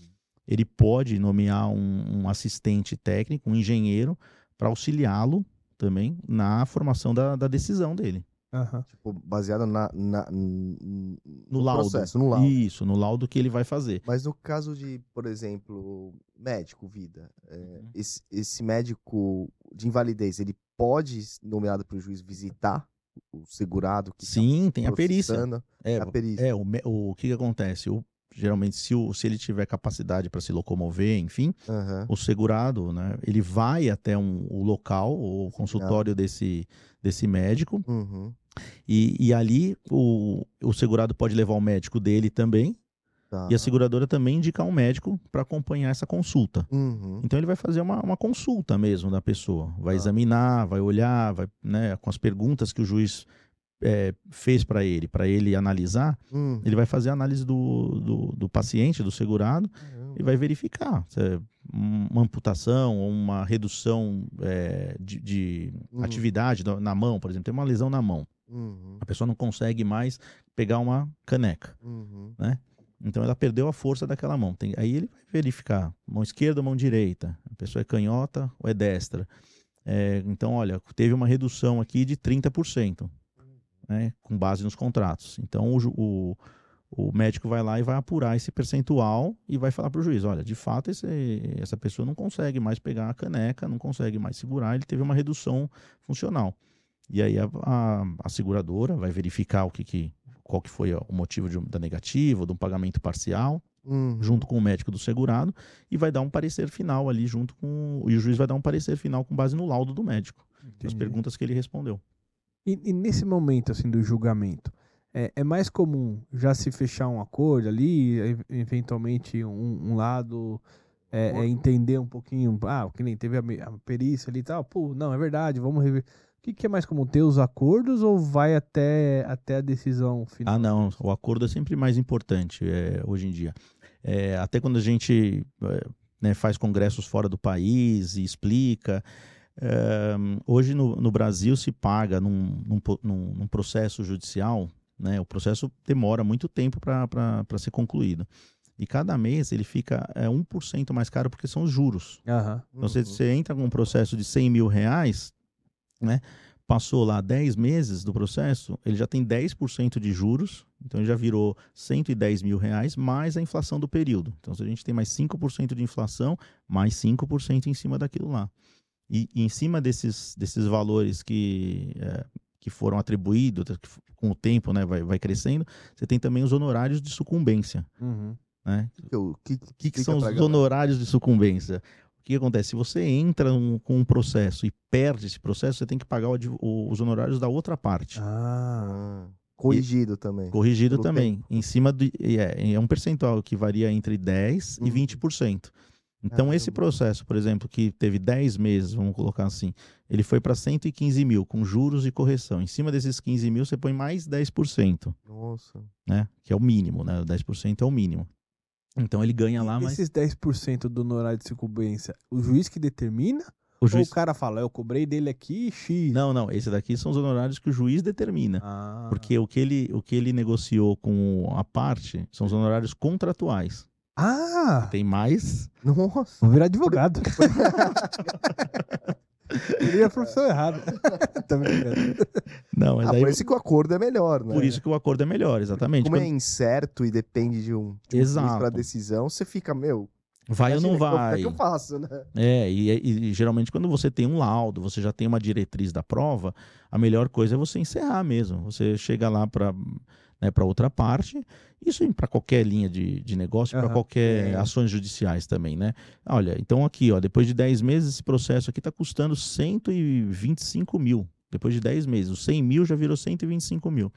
Ele pode nomear um, um assistente técnico, um engenheiro, para auxiliá-lo também na formação da, da decisão dele. Uhum. Tipo, baseado na, na, no, no laudo. Processo, no laudo. Isso, no laudo que ele vai fazer. Mas no caso de, por exemplo, médico, vida, é, uhum. esse, esse médico de invalidez, ele pode, nomeado para o juiz, visitar o segurado que tá Sim, tá tem a perícia. É, a perícia. É, o, o que, que acontece? O geralmente se, o, se ele tiver capacidade para se locomover, enfim, uhum. o segurado, né, ele vai até um, o local, o consultório desse, desse médico, uhum. e, e ali o, o segurado pode levar o médico dele também, Tá. E a seguradora também indicar um médico para acompanhar essa consulta. Uhum. Então ele vai fazer uma, uma consulta mesmo da pessoa. Vai tá. examinar, vai olhar, vai, né, com as perguntas que o juiz é, fez para ele, para ele analisar, hum. ele vai fazer a análise do, do, do paciente, do segurado, hum. e vai verificar se é uma amputação ou uma redução é, de, de hum. atividade na mão, por exemplo, tem uma lesão na mão. Uhum. A pessoa não consegue mais pegar uma caneca. Uhum. Então ela perdeu a força daquela mão. Tem- aí ele vai verificar mão esquerda ou mão direita. A pessoa é canhota ou é destra. É, então, olha, teve uma redução aqui de 30%, né, com base nos contratos. Então o, o, o médico vai lá e vai apurar esse percentual e vai falar para o juiz: olha, de fato esse- essa pessoa não consegue mais pegar a caneca, não consegue mais segurar, ele teve uma redução funcional. E aí a, a- a seguradora vai verificar o que, que qual que foi o motivo de da negativa, de um pagamento parcial, Uhum. junto com o médico do segurado, e vai dar um parecer final ali junto com. E o juiz vai dar um parecer final com base no laudo do médico, as Entendi. perguntas que ele respondeu. E, e nesse momento assim do julgamento, é, é mais comum já se fechar um acordo ali, eventualmente um, um lado é, é entender um pouquinho, ah, que nem teve a, a perícia ali e tal, pô, não, é verdade, vamos rever. O que, que é mais comum, ter os acordos ou vai até, até a decisão final? Ah, não, o acordo é sempre mais importante é, hoje em dia. É, até quando a gente é, né, faz congressos fora do país e explica. É, hoje no, no Brasil se paga num, num num- num processo judicial, né, o processo demora muito tempo para ser concluído. E cada mês ele fica é, 1% mais caro porque são os juros. Aham. Então, você, Uhum. você entra com um processo de 100 mil reais, né? Passou lá 10 meses do processo, ele já tem 10% de juros, então ele já virou 110 mil reais, mais a inflação do período. Então, se a gente tem mais 5% de inflação, mais 5% em cima daquilo lá. E, e em cima desses, desses valores que, eh, que foram atribuídos, com o tempo né, vai, vai crescendo, você tem também os honorários de sucumbência. Uhum. Né? O que, que, que são os galera. honorários de sucumbência? O que acontece? Se você entra um- com um processo e perde esse processo, você tem que pagar o o- os honorários da outra parte. Ah, corrigido também. Corrigido pelo também. Em cima de. É, é um percentual que varia entre 10% e Uhum. 20%. Então, esse processo, por exemplo, que teve 10 meses, vamos colocar assim, ele foi para 115 mil, com juros e correção. Em cima desses 15 mil, você põe mais 10%, Nossa. né? Que é o mínimo, né? 10% é o mínimo. Então, ele ganha lá, mas. Esses 10% do honorário de sucumbência, o juiz que determina? O Ou juiz. o cara fala, eu cobrei dele aqui X? Não, não. Esse daqui são os honorários que o juiz determina. Ah, Porque o que, ele, o que ele negociou com a parte são os honorários contratuais. Ah, Tem mais. Nossa. vou virar advogado. Ele é a profissão errada. tá. Não, mas Ah, aí. por isso que o acordo é melhor, né? Por isso que o acordo é melhor, exatamente. Como é Quando- incerto e depende de um, de um Exato. para decisão, você fica, meu. Vai ou não que é vai? que eu faço, né? É, e, e- e geralmente quando você tem um laudo, você já tem uma diretriz da prova, a melhor coisa é você encerrar mesmo. Você chega lá para né, para outra parte, isso para qualquer linha de, de negócio, para Aham. qualquer É. ações judiciais também, né? Olha, então aqui, ó, depois de 10 meses, esse processo aqui está custando 125 mil. Depois de 10 meses, os 100 mil já virou 125 mil.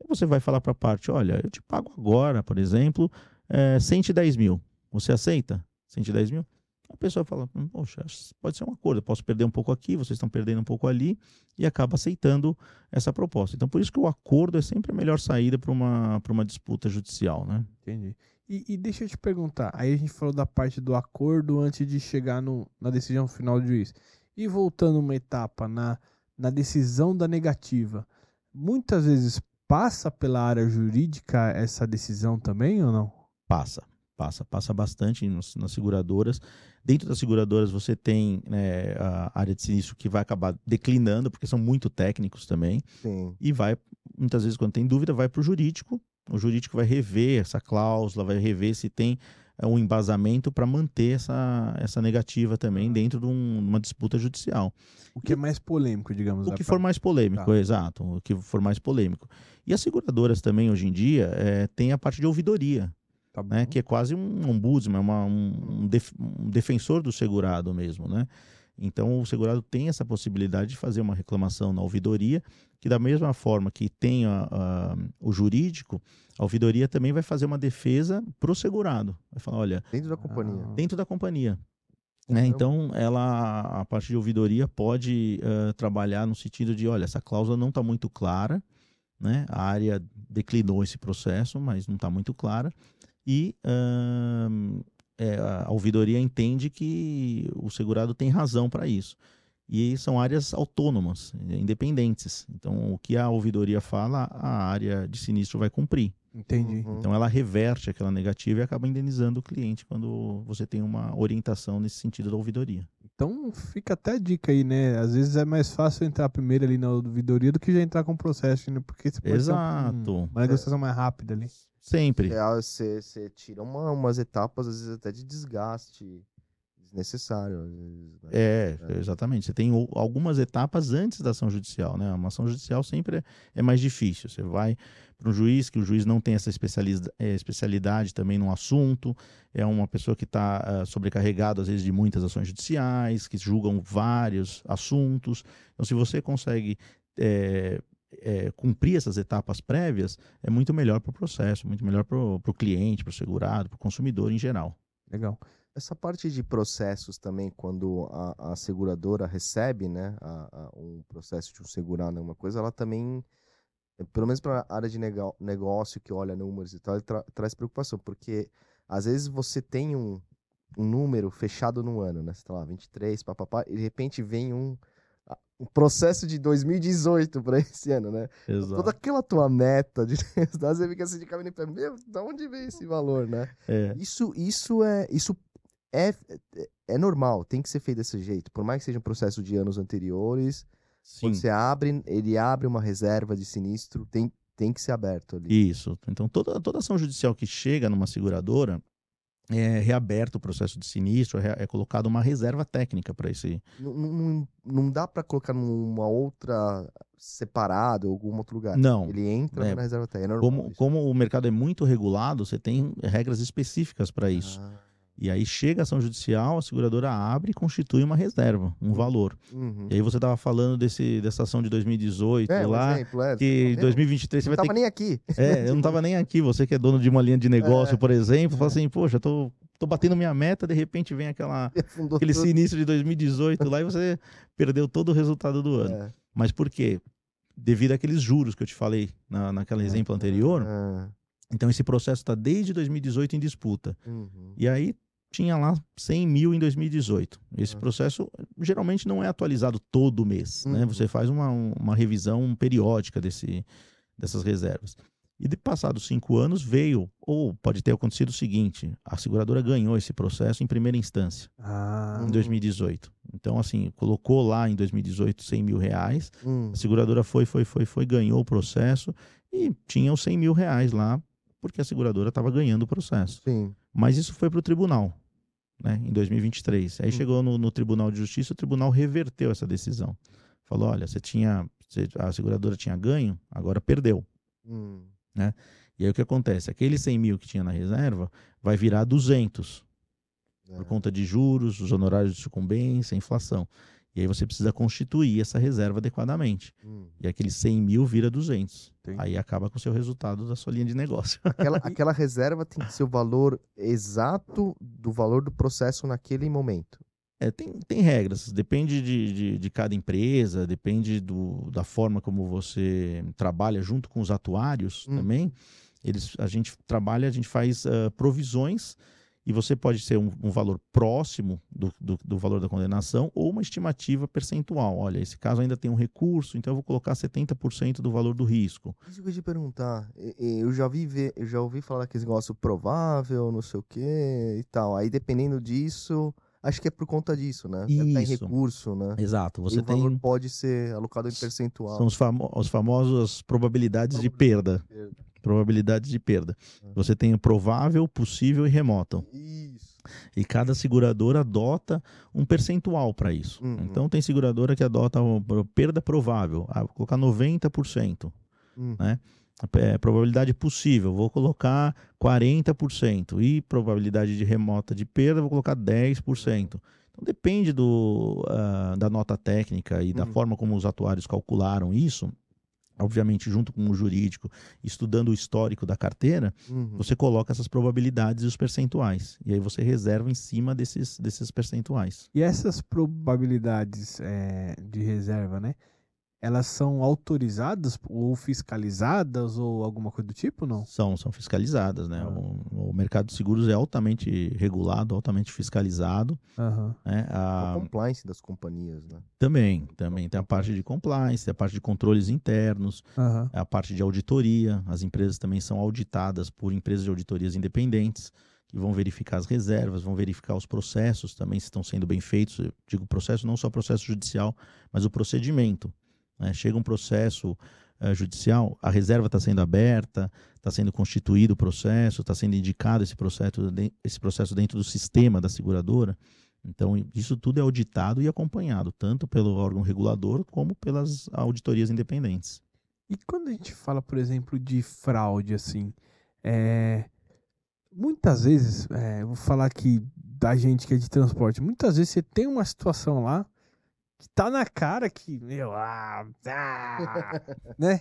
Aí você vai falar para a parte, olha, eu te pago agora, por exemplo, é, 110 mil. Você aceita? 110 mil? A pessoa fala, "Hum, poxa, pode ser um acordo, eu posso perder um pouco aqui, vocês estão perdendo um pouco ali, e acaba aceitando essa proposta. Então, por isso que o acordo é sempre a melhor saída para uma, pra uma disputa judicial, né? Entendi. E, e deixa eu te perguntar, aí a gente falou da parte do acordo antes de chegar no, na decisão final do juiz. E voltando uma etapa na, na decisão da negativa, muitas vezes passa pela área jurídica essa decisão também ou não? Passa, passa, passa bastante nas, nas seguradoras. Dentro das seguradoras você tem né, a área de sinistro que vai acabar declinando, porque são muito técnicos também. Sim. e vai, muitas vezes, quando tem dúvida, vai para o jurídico. O jurídico vai rever essa cláusula, vai rever se tem é, um embasamento para manter essa, essa negativa também dentro de um- uma disputa judicial. O que é mais polêmico, digamos. O que for parte. mais polêmico, Tá. exato. O que for mais polêmico. E as seguradoras também, hoje em dia, é, tem a parte de ouvidoria, Tá bom. né? Que é quase um ombudsman, uma- um, um def- um defensor do segurado mesmo, né? Então, o segurado tem essa possibilidade de fazer uma reclamação na ouvidoria, que da mesma forma que tem a- a- o jurídico, a ouvidoria também vai fazer uma defesa pro segurado. Vai falar, olha, Dentro da companhia. Ah. dentro da companhia. né? Então, ela, a parte de ouvidoria pode eh, trabalhar no sentido de, olha, essa cláusula não está muito clara, né? A área declinou esse processo, mas não está muito clara. E ahn, é, a ouvidoria entende que o segurado tem razão para isso. e são áreas autônomas, independentes. Então, o que a ouvidoria fala, a área de sinistro vai cumprir. Entendi. Uhum. Então, ela reverte aquela negativa e acaba indenizando o cliente quando você tem uma orientação nesse sentido da ouvidoria. Então fica até a dica aí, né? Às vezes é mais fácil entrar primeiro ali na ouvidoria do que já entrar com o processo, né? Porque você pode ter um- Exato. uma negociação mais rápida ali. Sempre. É, Você, você tira uma- umas etapas, às vezes até de desgaste desnecessário. Vezes, né? É, exatamente. Você tem algumas etapas antes da ação judicial, né? Uma ação judicial sempre é, é mais difícil. Você vai para um juiz, que o juiz não tem essa especializa- eh, especialidade também no assunto, é uma pessoa que está sobrecarregado, às vezes, de muitas ações judiciais, que julgam vários assuntos. Então, se você consegue eh, eh, cumprir essas etapas prévias, é muito melhor para o processo, muito melhor para o cliente, para o segurado, para o consumidor em geral. Legal. Essa parte de processos também, quando a, a seguradora recebe né, a- a- um processo de um segurado, alguma coisa, ela também, pelo menos para a área de negócio que olha números e tal, tra- traz preocupação, porque às vezes você tem um, um número fechado no ano, né? Você tá lá, 23, papapá, e de repente vem um, um processo de 2018 para esse ano, né? Toda aquela tua meta de você fica assim de caminho pé, meu, da onde vem esse valor, né? É, Isso, isso é, isso é, é, é normal, tem que ser feito desse jeito. Por mais que seja um processo de anos anteriores, sim. quando você abre, ele abre uma reserva de sinistro, tem, tem que ser aberto ali. Isso. Então, toda, toda ação judicial que chega numa seguradora é reaberto o processo de sinistro, é, é colocado uma reserva técnica para esse. Não, não, não dá pra colocar numa outra separado, algum outro lugar. Não. Ele entra É, na reserva técnica. É Como, isso. como o mercado é muito regulado, você tem regras específicas para isso. Ah, E aí chega a ação judicial, a seguradora abre e constitui uma reserva, um valor. uhum. E aí você estava falando desse, dessa ação de 2018 É, um lá, exemplo, é. que em Meu, 2023 você não vai ter tava nem aqui. É, eu não tava nem aqui. Você que é dono de uma linha de negócio, É, por exemplo, fala assim, poxa, tô, tô batendo minha meta, de repente vem aquela, aquele tudo. sinistro de 2018 lá e você perdeu todo o resultado do ano. É. Mas por quê? Devido àqueles juros que eu te falei na, naquele exemplo anterior. Ah, Então esse processo está desde 2018 em disputa. uhum. E aí tinha lá 100 mil em 2018. Esse Ah. processo geralmente não é atualizado todo mês, né? Uhum. Você faz uma, uma revisão periódica desse, dessas reservas. E de passados cinco anos veio, ou pode ter acontecido o seguinte: a seguradora ganhou esse processo em primeira instância, Ah, em 2018. Então, assim, colocou lá em 2018 100 mil reais, Hum. a seguradora foi, foi, foi, foi, ganhou o processo e tinha os 100 mil reais lá, porque a seguradora estava ganhando o processo. Sim. Mas isso foi para o tribunal, né, em 2023. Aí Hum. chegou no, no Tribunal de Justiça, o tribunal reverteu essa decisão. Falou: olha, você tinha, você- a seguradora tinha ganho, agora perdeu. Hum. E aí o que acontece? Aquele 100 mil que tinha na reserva vai virar 200 por É. conta de juros, os honorários de sucumbência, inflação. E aí você precisa constituir essa reserva adequadamente. Hum. E aquele 100 mil vira 200. Entendi. Aí acaba com o seu resultado da sua linha de negócio. Aquela, aquela reserva tem que ser o valor exato do valor do processo naquele momento. É, tem, tem regras, depende de, de, de cada empresa, depende do, da forma como você trabalha junto com os atuários Hum. também. Eles, a gente trabalha, a gente faz ah, provisões e você pode ser um, um valor próximo do, do, do valor da condenação ou uma estimativa percentual. Olha, esse caso ainda tem um recurso, então eu vou colocar 70% do valor do risco. Isso que eu te perguntar. E- e Eu já vi eu já ouvi falar daquele negócio provável, não sei o quê e tal. Aí dependendo disso, acho que é por conta disso, né? Tá Isso. recurso, né? Exato, e você o valor tem. pode ser alocado em percentual. São os, famo os famosos probabilidades de perda. Probabilidades de perda. Ah. Você tem o provável, possível e remoto. Isso. E cada seguradora adota um percentual para isso. Uhum. Então tem seguradora que adota perda provável, ah, vou colocar 90%. Hum. Né? É, probabilidade possível, vou colocar 40%. E probabilidade de remota de perda, vou colocar 10%. Então depende do, ah, da nota técnica e da Uhum. forma como os atuários calcularam isso. Obviamente, junto com o jurídico, estudando o histórico da carteira, Uhum. você coloca essas probabilidades e os percentuais. E aí você reserva em cima desses, desses percentuais. E essas probabilidades é, de reserva, né? Elas são autorizadas ou fiscalizadas ou alguma coisa do tipo, não? São, são fiscalizadas, né? Ah. O, o mercado de seguros é altamente regulado, altamente fiscalizado. Aham. Né? O A- compliance das companhias, né? também, também tem a parte de compliance, tem a parte de controles internos, Aham. a parte de auditoria. As empresas também são auditadas por empresas de auditorias independentes que vão verificar as reservas, vão verificar os processos também se estão sendo bem feitos. Eu digo processo não só processo judicial, mas o procedimento. Né? Chega um processo eh, judicial, a reserva está sendo aberta, está sendo constituído o processo, está sendo indicado esse processo, esse processo dentro do sistema da seguradora. Então, isso tudo é auditado e acompanhado, tanto pelo órgão regulador como pelas auditorias independentes. E quando a gente fala, por exemplo, de fraude, assim, é, muitas vezes, é, vou falar aqui da gente que é de transporte, muitas vezes você tem uma situação lá tá na cara que, meu, ah, ah, né?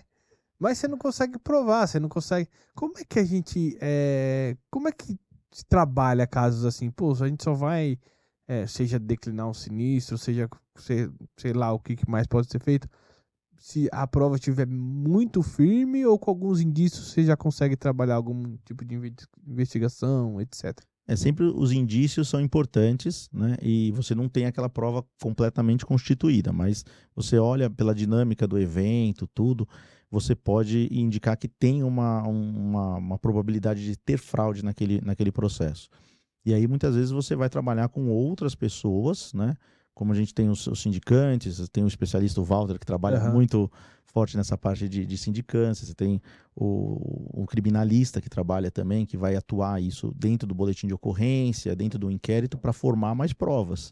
Mas você não consegue provar, você não consegue. Como é que a gente. é, como é que se trabalha casos assim? Pô, a gente só vai, é, seja declinar um sinistro, seja, sei, sei lá o que que mais pode ser feito se a prova estiver muito firme ou com alguns indícios você já consegue trabalhar algum tipo de inve- investigação, etc. É sempre os indícios são importantes, né? E você não tem aquela prova completamente constituída, mas você olha pela dinâmica do evento, tudo, você pode indicar que tem uma, uma, uma probabilidade de ter fraude naquele, naquele processo. E aí muitas vezes você vai trabalhar com outras pessoas, né? Como a gente tem os, os sindicantes, tem o especialista o Walter que trabalha Aham. muito forte nessa parte de, de sindicância, você tem o, o criminalista que trabalha também, que vai atuar isso dentro do boletim de ocorrência, dentro do inquérito, para formar mais provas.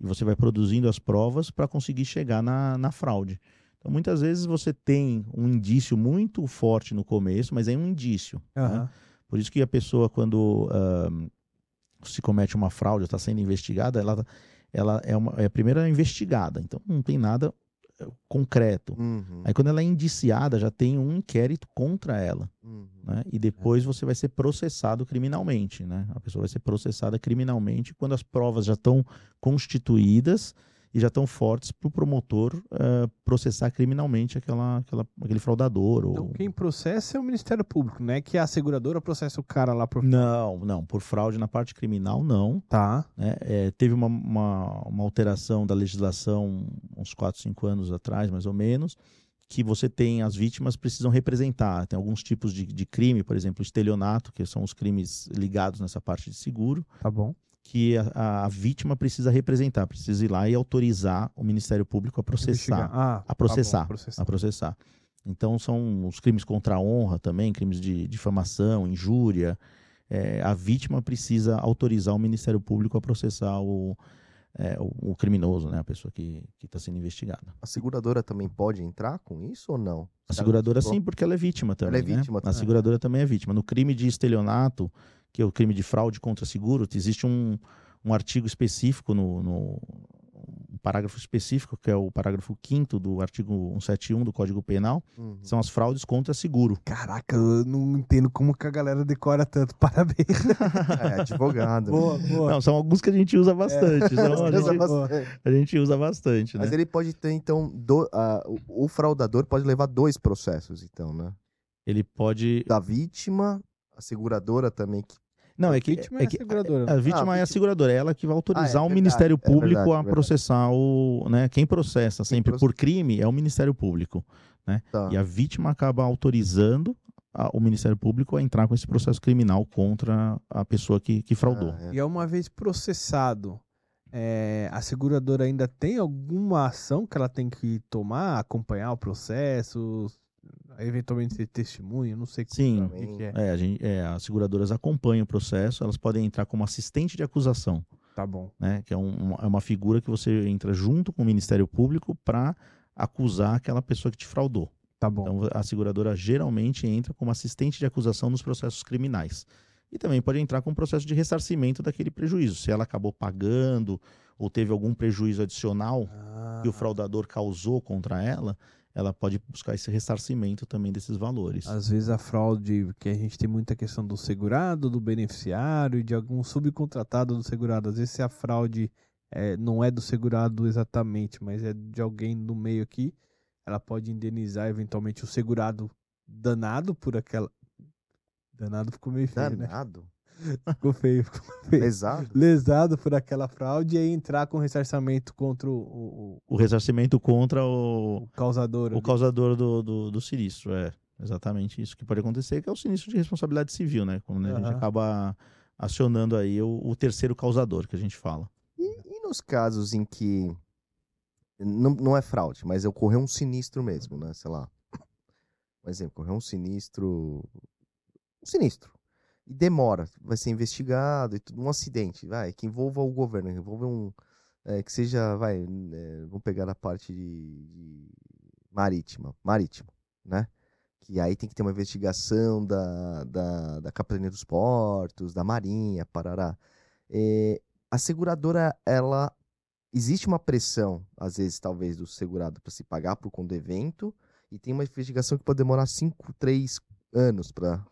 E você vai produzindo as provas para conseguir chegar na, na fraude. Então, muitas vezes você tem um indício muito forte no começo, mas é um indício. né? Por isso que a pessoa, quando ah, se comete uma fraude, está sendo investigada, ela, ela é, uma, é a primeira investigada. Então, não tem nada eh, concreto. Uhum, Aí quando ela é indiciada, já tem um inquérito contra ela, uhum. né? E depois você vai ser processado criminalmente, né? A pessoa vai ser processada criminalmente quando as provas já estão constituídas e já estão fortes para o promotor eh, processar criminalmente aquela, aquela, aquele fraudador. Ou... Então quem processa é o Ministério Público, né? Que a seguradora processa o cara lá por. Não, não. Por fraude na parte criminal, não. Tá. né? É, teve uma, uma, uma alteração da legislação uns 4, 5 anos atrás, mais ou menos, que você tem, as vítimas precisam representar. Tem alguns tipos de, de crime, por exemplo, estelionato, que são os crimes ligados nessa parte de seguro, Tá bom. Que a, a- a vítima precisa representar, precisa ir lá e autorizar o Ministério Público a processar. Ah, A processar. Tá bom, processar. A processar. Então, são os crimes contra a honra também, crimes de difamação, injúria. É, a vítima precisa autorizar o Ministério Público a processar o, é, o, o criminoso, né? A pessoa que está sendo investigada. A seguradora também pode entrar com isso ou não? A seguradora sim, porque ela é vítima também. é vítima né? A também. seguradora também é vítima. No crime de estelionato, que é o crime de fraude contra seguro, existe um, um artigo específico no, no um parágrafo específico, que é o parágrafo 5 do artigo 171 do Código Penal, Uhum. são as fraudes contra seguro. Caraca, eu não entendo como que a galera decora tanto. Parabéns. É, advogado. boa, boa. Não, são alguns que a gente usa bastante. então a, Usa gente, bastante. a gente usa bastante, né? Mas ele pode ter, então, do- o, o fraudador pode levar dois processos, então, né? Ele pode. Da vítima, a seguradora também. Que... Não, é A que, vítima é é a que seguradora. a vítima Ah, é a vítima. seguradora, é ela que vai autorizar Ah, é o verdade, Ministério é Público verdade, a verdade. processar o, né? Quem processa sempre processa. por crime é o Ministério Público, Tá. e a vítima acaba autorizando a- o Ministério Público a entrar com esse processo criminal contra a pessoa que, que fraudou. Ah, é. E é uma vez processado, é, a seguradora ainda tem alguma ação que ela tem que tomar, acompanhar o processo, eventualmente ser testemunha, não sei Sim. o que, que é. É, a gente, é, as seguradoras acompanham o processo, elas podem entrar como assistente de acusação. Tá bom. né? Que é, um- uma- é uma figura que você entra junto com o Ministério Público para acusar aquela pessoa que te fraudou. Tá bom. Então a seguradora geralmente entra como assistente de acusação nos processos criminais. E também pode entrar com um processo de ressarcimento daquele prejuízo. Se ela acabou pagando ou teve algum prejuízo adicional Ah, que o fraudador causou contra ela, ela pode buscar esse ressarcimento também desses valores. Às vezes a fraude, que a gente tem muita questão do segurado, do beneficiário e de algum subcontratado do segurado. Às vezes se a fraude é, não é do segurado exatamente, mas é de alguém no meio aqui, ela pode indenizar eventualmente o segurado danado por aquela. Danado ficou meio feio, né? Ficou feio, ficou feio. Pesado. Lesado por aquela fraude e aí entrar com ressarcimento contra o, o- O ressarcimento contra o o, causador. o ali. causador do, do, do sinistro. É exatamente isso que pode acontecer, que é o sinistro de responsabilidade civil, né? Quando a gente acaba acionando aí o, o terceiro causador que a gente fala. E, e nos casos em que não, não é fraude, mas ocorreu um sinistro mesmo, né? Sei lá. Um exemplo, ocorreu um sinistro. Um sinistro. E demora, vai ser investigado e tudo. Um acidente, vai, que envolva o governo, que envolva um. é, que seja, vai, é, vamos pegar a parte de, de marítima, marítimo, né? Que aí tem que ter uma investigação da, da, da Capitania dos Portos, da Marinha, parará. É, a seguradora, ela. Existe uma pressão, às vezes, talvez, do segurado para se pagar por conta do evento, e tem uma investigação que pode demorar 5, 3 anos para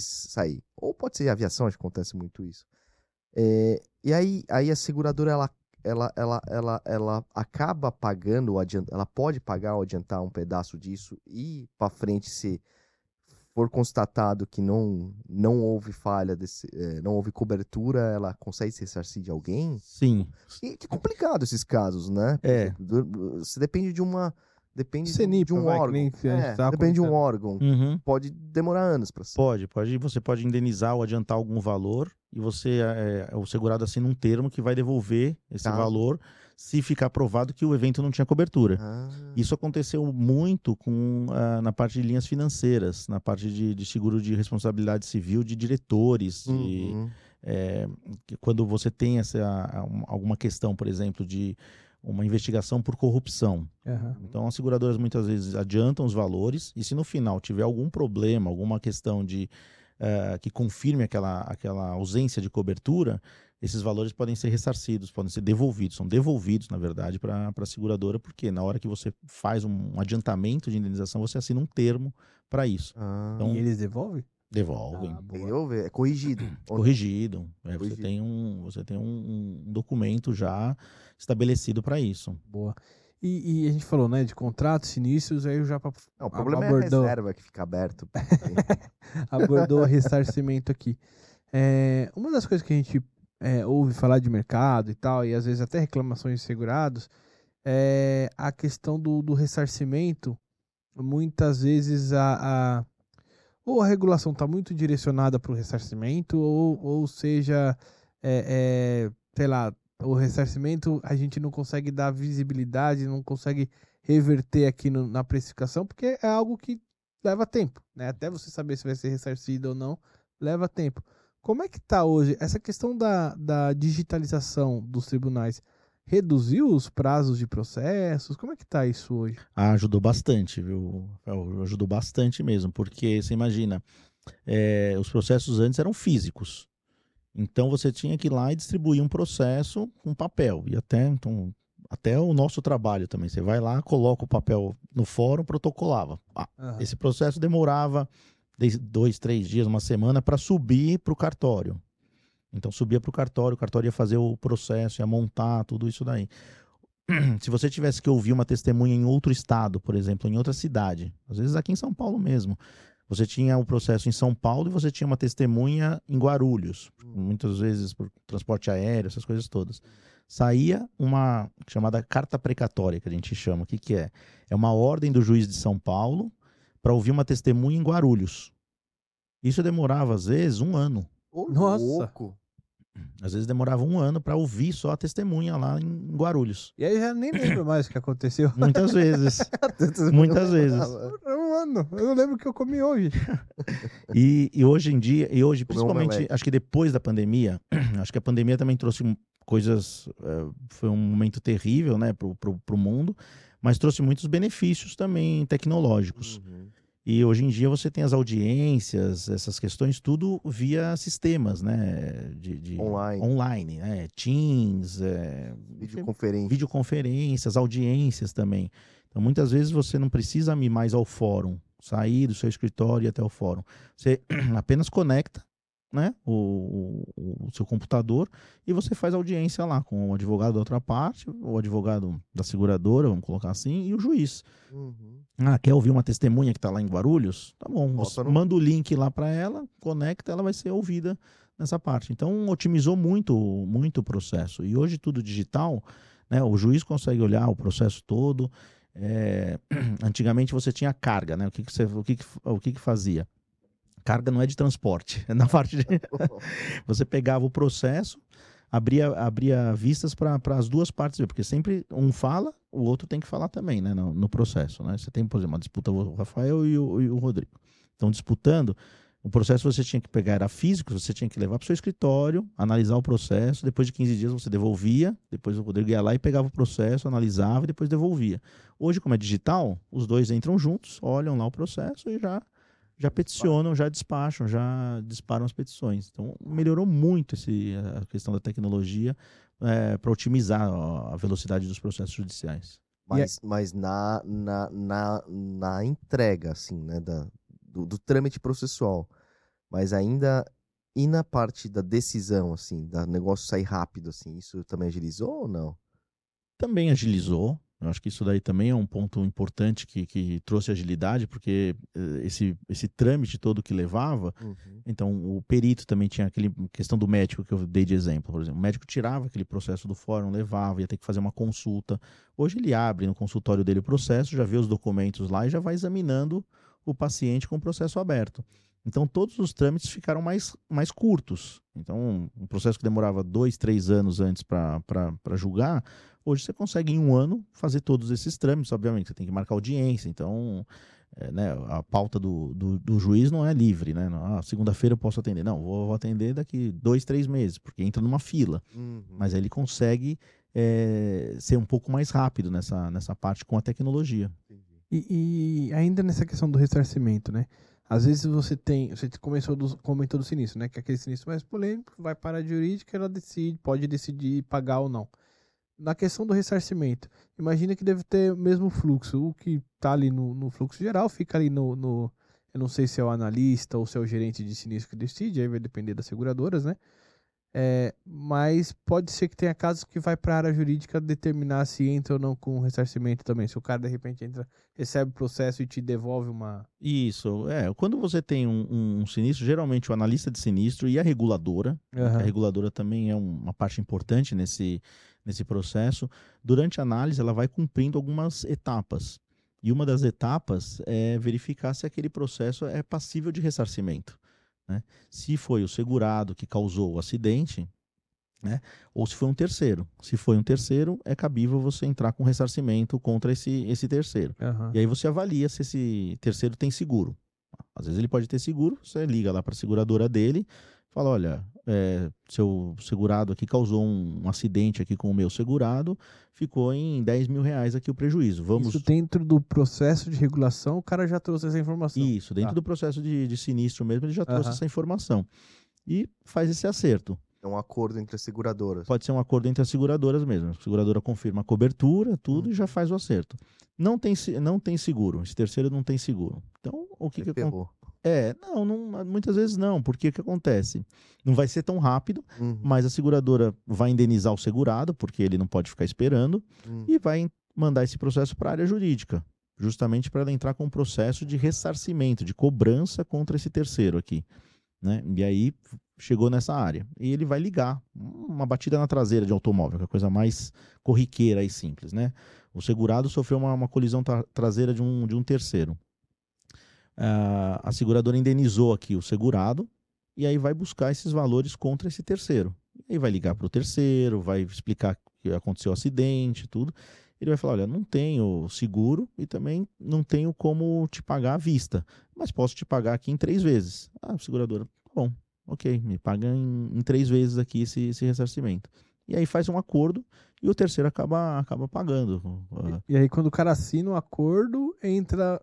se sair. Ou pode ser aviação, acho que acontece muito isso. É, e aí, aí a seguradora, ela, ela, ela, ela, ela acaba pagando, ela pode pagar ou adiantar um pedaço disso e para frente se for constatado que não, não houve falha, desse, eh, não houve cobertura, ela consegue se ressarcir de alguém? Sim. E que complicado esses casos, né? É. Você depende de uma. Depende de- CENIPA, de um vai, que órgão. É, depende de um órgão. Uhum. Pode demorar anos para Pode, pode. Você pode indenizar ou adiantar algum valor e você, é, o segurado assina um termo que vai devolver esse Caso. valor se ficar provado que o evento não tinha cobertura. Ah, Isso aconteceu muito com, ah, na parte de linhas financeiras, na parte de, de seguro de responsabilidade civil de diretores, de, uhum. é, que quando você tem essa, um- alguma questão, por exemplo, de uma investigação por corrupção. Aham. Então, as seguradoras muitas vezes adiantam os valores e se no final tiver algum problema, alguma questão de eh, que confirme aquela, aquela ausência de cobertura, esses valores podem ser ressarcidos, podem ser devolvidos, são devolvidos, na verdade, para a seguradora, porque na hora que você faz um adiantamento de indenização, você assina um termo para isso. Ah, Então, E eles devolvem? Devolvem. Ah, devolver, é corrigido. não? Corrigido. É, você Corrigido. tem um, você tem um, um documento já estabelecido para isso. Boa. E, e a gente falou, né, de contratos, sinistros, aí o Japa Não, o problema é a abordou, reserva que fica aberto. abordou o ressarcimento aqui. É, uma das coisas que a gente é, ouve falar de mercado e tal, e às vezes até reclamações de segurados, é a questão do, do ressarcimento. Muitas vezes a, a- ou a regulação está muito direcionada para o ressarcimento, ou, ou seja, é, é, sei lá, o ressarcimento a gente não consegue dar visibilidade, não consegue reverter aqui no- na precificação, porque é algo que leva tempo, né? Até você saber se vai ser ressarcido ou não, leva tempo. Como é que tá hoje essa questão da, da digitalização dos tribunais? Reduziu os prazos de processos? Como é que tá isso hoje? Ah, ajudou bastante, viu? Ajudou bastante mesmo, porque você imagina, é, os processos antes eram físicos. Então você tinha que ir lá e distribuir um processo com papel. E até, então, até o nosso trabalho também. Você vai lá, coloca o papel no fórum, protocolava. Ah, Aham. esse processo demorava de- dois, três dias, uma semana para subir para o cartório. Então subia para o cartório, o cartório ia fazer o processo, ia montar tudo isso daí. Se você tivesse que ouvir uma testemunha em outro estado, por exemplo, em outra cidade, às vezes aqui em São Paulo mesmo, você tinha o processo em São Paulo e você tinha uma testemunha em Guarulhos, muitas vezes por transporte aéreo, essas coisas todas. Saía uma chamada carta precatória, que a gente chama. O que, que é? É uma ordem do juiz de São Paulo para ouvir uma testemunha em Guarulhos. Isso demorava, às vezes, um ano. Nossa. louco. Às vezes demorava um ano para ouvir só a testemunha lá em Guarulhos. E aí já nem lembro mais o que aconteceu. Muitas vezes. Muitas vezes. Um ano. Eu não lembro o que eu comi hoje. E, e hoje em dia, e hoje, principalmente, acho que depois da pandemia, acho que a pandemia também trouxe coisas. eh, foi um momento terrível, né, pro, pro, pro mundo, mas trouxe muitos benefícios também tecnológicos. Uhum. E hoje em dia você tem as audiências, essas questões, tudo via sistemas, né? De, de- Online. Online, né? Teams, é, Videoconferência. videoconferências, audiências também. Então, muitas vezes você não precisa ir mais ao fórum, sair do seu escritório e ir até o fórum. Você apenas conecta né, o, o, o, seu computador e você faz audiência lá com o advogado da outra parte, o advogado da seguradora, vamos colocar assim, e o juiz. Uhum. Ah, quer ouvir uma testemunha que está lá em Guarulhos? Tá bom, no... manda o link lá para ela, conecta, ela vai ser ouvida nessa parte. Então, otimizou muito, muito o processo. E hoje tudo digital, né, o juiz consegue olhar o processo todo. É... Antigamente você tinha carga, né? O que, que você, o que, que, o que, que fazia? Carga não é de transporte, é na parte de. você pegava o processo, abria, abria vistas para as duas partes, porque sempre um fala, o outro tem que falar também, né, no, no processo. Né? Você tem, por exemplo, uma disputa o Rafael e o, e o Rodrigo. Estão disputando, o processo você tinha que pegar, era físico, você tinha que levar para o seu escritório, analisar o processo, depois de 15 dias você devolvia, depois o Rodrigo ia lá e pegava o processo, analisava e depois devolvia. Hoje, como é digital, os dois entram juntos, olham lá o processo e já já peticionam, já despacham, já disparam as petições. Então, melhorou muito esse, a questão da tecnologia é, para otimizar a velocidade dos processos judiciais. Mas, mas na, na, na, na entrega, assim, né, da, do, do trâmite processual, mas ainda e na parte da decisão, assim, da negócio sair rápido, assim, isso também agilizou ou não? Também agilizou, eu acho que isso daí também é um ponto importante que, que trouxe agilidade, porque eh, esse, esse trâmite todo que levava, uhum. então o perito também tinha aquele questão do médico que eu dei de exemplo, por exemplo. O médico tirava aquele processo do fórum, levava, ia ter que fazer uma consulta. Hoje ele abre no consultório dele o processo, já vê os documentos lá e já vai examinando o paciente com o processo aberto. Então todos os trâmites ficaram mais, mais curtos. Então um processo que demorava dois, três anos antes para julgar, Hoje você consegue, em um ano, fazer todos esses trâmites. Obviamente, você tem que marcar audiência. Então, é, né, a pauta do, do, do, juiz não é livre, né? Ah, segunda-feira eu posso atender. Não, vou, vou, atender daqui dois, três meses, porque entra numa fila. Uhum. Mas aí ele consegue é, ser um pouco mais rápido nessa, nessa parte com a tecnologia. E, e, ainda nessa questão do ressarcimento, né? Às vezes você tem, você começou do, comentou do sinistro, né? Que é aquele sinistro mais polêmico, vai para a jurídica, ela decide, pode decidir pagar ou não na questão do ressarcimento, imagina que deve ter o mesmo fluxo. O que está ali no, no, fluxo geral fica ali no, no, Eu não sei se é o analista ou se é o gerente de sinistro que decide, aí vai depender das seguradoras, né? É, mas pode ser que tenha casos que vai para a área jurídica determinar se entra ou não com ressarcimento também. Se o cara de repente entra, recebe o processo e te devolve uma. Isso, é. Quando você tem um, um sinistro, geralmente o analista de sinistro e a reguladora, uhum. a reguladora também é uma parte importante nesse, nesse processo. Durante a análise, ela vai cumprindo algumas etapas. E uma das etapas é verificar se aquele processo é passível de ressarcimento. Né? Se foi o segurado que causou o acidente, né? ou se foi um terceiro. Se foi um terceiro, é cabível você entrar com ressarcimento contra esse, esse terceiro. Uhum. E aí você avalia se esse terceiro tem seguro. Às vezes ele pode ter seguro, você liga lá para a seguradora dele, fala, olha, é, seu segurado aqui causou um, um, acidente aqui com o meu segurado, ficou em 10 mil reais aqui o prejuízo. Vamos... Isso dentro do processo de regulação, o cara já trouxe essa informação. Isso, dentro tá. do processo de, de, sinistro mesmo, ele já trouxe uhum. essa informação. E faz esse acerto. É um acordo entre as seguradoras. Pode ser um acordo entre as seguradoras mesmo. A seguradora confirma a cobertura, tudo, uhum. e já faz o acerto. Não tem, não tem seguro. Esse terceiro não tem seguro. Então, o que, que, é, não, não, muitas vezes não, porque o que acontece? Não vai ser tão rápido, uhum. mas a seguradora vai indenizar o segurado, porque ele não pode ficar esperando, uhum. e vai mandar esse processo para a área jurídica, justamente para ela entrar com um processo de ressarcimento, de cobrança contra esse terceiro aqui. Né? E aí chegou nessa área. E ele vai ligar uma batida na traseira de automóvel, que é a coisa mais corriqueira e simples. Né? O segurado sofreu uma, uma colisão tra traseira de um, de um terceiro a seguradora indenizou aqui o segurado e aí vai buscar esses valores contra esse terceiro. E aí vai ligar para o terceiro, vai explicar que aconteceu o acidente, tudo. Ele vai falar: olha, não tenho seguro e também não tenho como te pagar à vista, mas posso te pagar aqui em três vezes. Ah, seguradora, tá bom, ok, me paga em, em três vezes aqui esse, esse ressarcimento. E aí faz um acordo e o terceiro acaba, acaba pagando. E, e aí, quando o cara assina o acordo, entra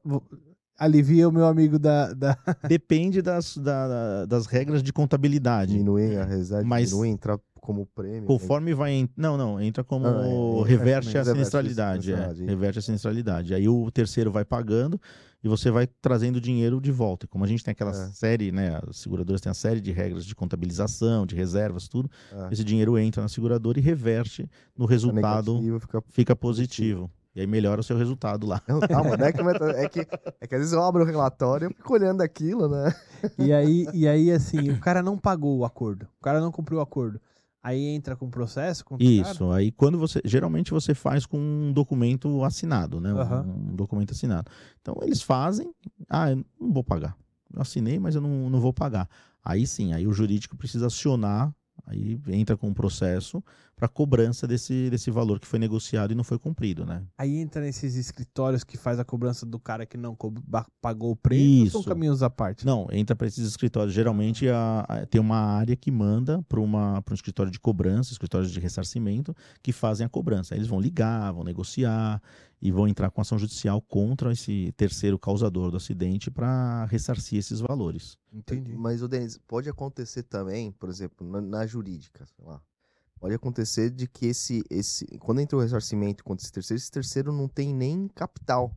alivia o meu amigo da. da... Depende das, da, das regras de contabilidade. Diminuir a reserva, mas diminuir, entrar como prêmio. Conforme vai. Em... Não, não, entra como. Ah, é, reverte a sinistralidade. É, reverte a sinistralidade. Aí o terceiro vai pagando e você vai trazendo dinheiro de volta. E como a gente tem aquela É. série, né, as seguradoras têm a série de regras de contabilização, de reservas, tudo, É. esse dinheiro entra na seguradora e reverte no resultado, negativo, fica fica positivo. E aí melhora o seu resultado lá. Não, calma, não é que, é, que, é que às vezes eu abro o relatório e fico olhando aquilo, né? E aí, e aí, assim, o cara não pagou o acordo. O cara não cumpriu o acordo. Aí entra com processo o cara? Isso, aí quando você. Geralmente você faz com um documento assinado, né? Um- Aham. Um, documento assinado. Então eles fazem, ah, eu não vou pagar. Eu assinei, mas eu não, não vou pagar. Aí sim, aí o jurídico precisa acionar, aí entra com um processo para cobrança desse, desse valor que foi negociado e não foi cumprido, né? Aí entra nesses escritórios que faz a cobrança do cara que não pagou o prêmio. ou São Isso. caminhos à parte. Não, entra para esses escritórios. Geralmente a- a- tem uma área que manda para um escritório de cobrança, escritórios de ressarcimento, que fazem a cobrança. Aí eles vão ligar, vão negociar e vão entrar com ação judicial contra esse terceiro causador do acidente para ressarcir esses valores. Entendi. Mas, o Denis, pode acontecer também, por exemplo, na, na jurídica, sei lá. Pode acontecer de que esse, esse. Quando entra o ressarcimento contra esse terceiro, esse terceiro não tem nem capital.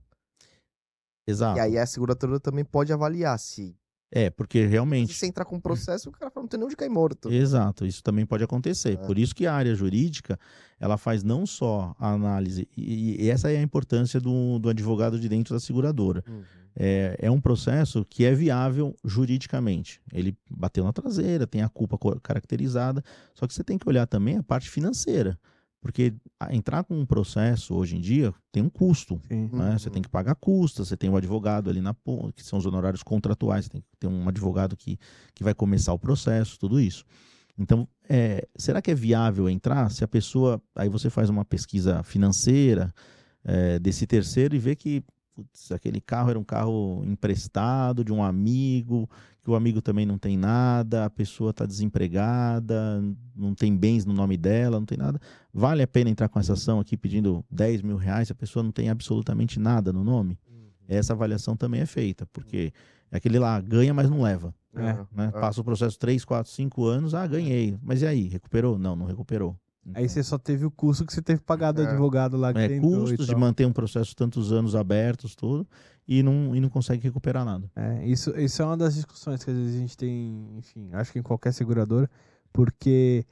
Exato. E aí a seguradora também pode avaliar se. É, porque Se realmente. você entrar com um processo, o cara fala, não tem nem onde cair morto. Exato, isso também pode acontecer. É. Por isso que a área jurídica, ela faz não só a análise, e, e essa é a importância do, do advogado de dentro da seguradora. Uhum. é, é um processo que é viável juridicamente. Ele bateu na traseira, tem a culpa caracterizada, só que você tem que olhar também a parte financeira. Porque a- entrar com um processo hoje em dia tem um custo. Né? Você Uhum. tem que pagar custas, você tem o advogado ali na ponta, que são os honorários contratuais, você tem que ter um advogado que, que vai começar o processo, tudo isso. Então, é, será que é viável entrar se a pessoa. Aí você faz uma pesquisa financeira é, desse terceiro e vê que putz, aquele carro era um carro emprestado de um amigo, que o amigo também não tem nada, a pessoa está desempregada, não tem bens no nome dela, não tem nada. Vale a pena entrar com essa ação aqui pedindo 10 mil reais se a pessoa não tem absolutamente nada no nome? Essa avaliação também é feita, porque é aquele lá, ganha, mas não leva. É. Né? É. Passa o processo 3, 4, 5 anos, ah, ganhei. Mas e aí? Recuperou? Não, não recuperou. Aí você só teve o custo que você teve que pagar do É. advogado lá que É, e custos de manter um processo tantos anos abertos, tudo, e não, e não consegue recuperar nada. É, isso, isso é uma das discussões que às vezes a gente tem, enfim, acho que em qualquer seguradora, porque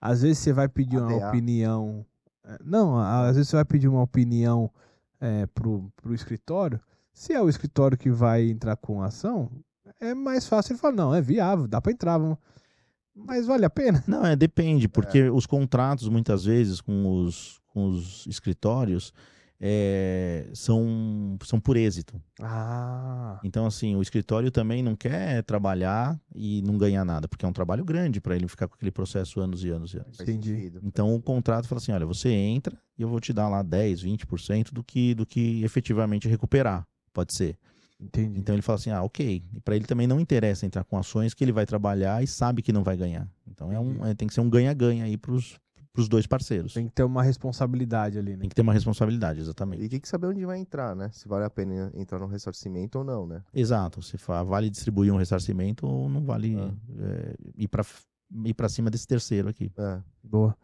às vezes você vai pedir uma ADA. opinião. é, Não, a- às vezes você vai pedir uma opinião é, pro, pro escritório. Se é o escritório que vai entrar com a ação, é mais fácil ele falar, não, é viável, dá pra entrar, vamos. Mas vale a pena? Não, é, depende, porque os contratos, muitas vezes, com os, com os escritórios, é, são, são por êxito. Ah, Então, assim, o escritório também não quer trabalhar e não ganhar nada, porque é um trabalho grande para ele ficar com aquele processo anos e anos e anos. Entendi. Então, o contrato fala assim: olha, você entra e eu vou te dar lá 10, 20% do que, do que efetivamente recuperar. Pode ser. Entendi. Então, ele fala assim: ah, ok. E para ele também não interessa entrar com ações que ele vai trabalhar e sabe que não vai ganhar. Então, é um, é- tem que ser um ganha-ganha aí para os dois parceiros. Tem que ter uma responsabilidade ali, né? Tem que ter uma responsabilidade, exatamente. E tem que saber onde vai entrar, né? Se vale a pena entrar no ressarcimento ou não, né? Exato. Se vale distribuir um ressarcimento ou não vale Ah. é, ir para ir para cima desse terceiro aqui. É. Boa.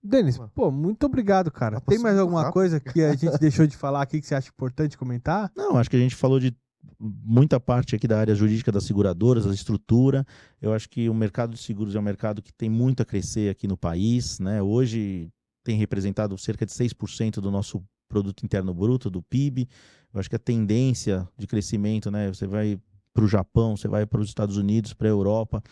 Denis, pô, muito obrigado, cara. Tá Tem mais alguma rápido. coisa que a gente deixou de falar aqui que você acha importante comentar? Não, acho que a gente falou de muita parte aqui da área jurídica das seguradoras, a estrutura. Eu acho que o mercado de seguros é um mercado que tem muito a crescer aqui no país, né? Hoje tem representado cerca de 6% do nosso produto interno bruto, do PIB. Eu acho que a tendência de crescimento, né? Você vai para o Japão, você vai para os Estados Unidos, para a Europa,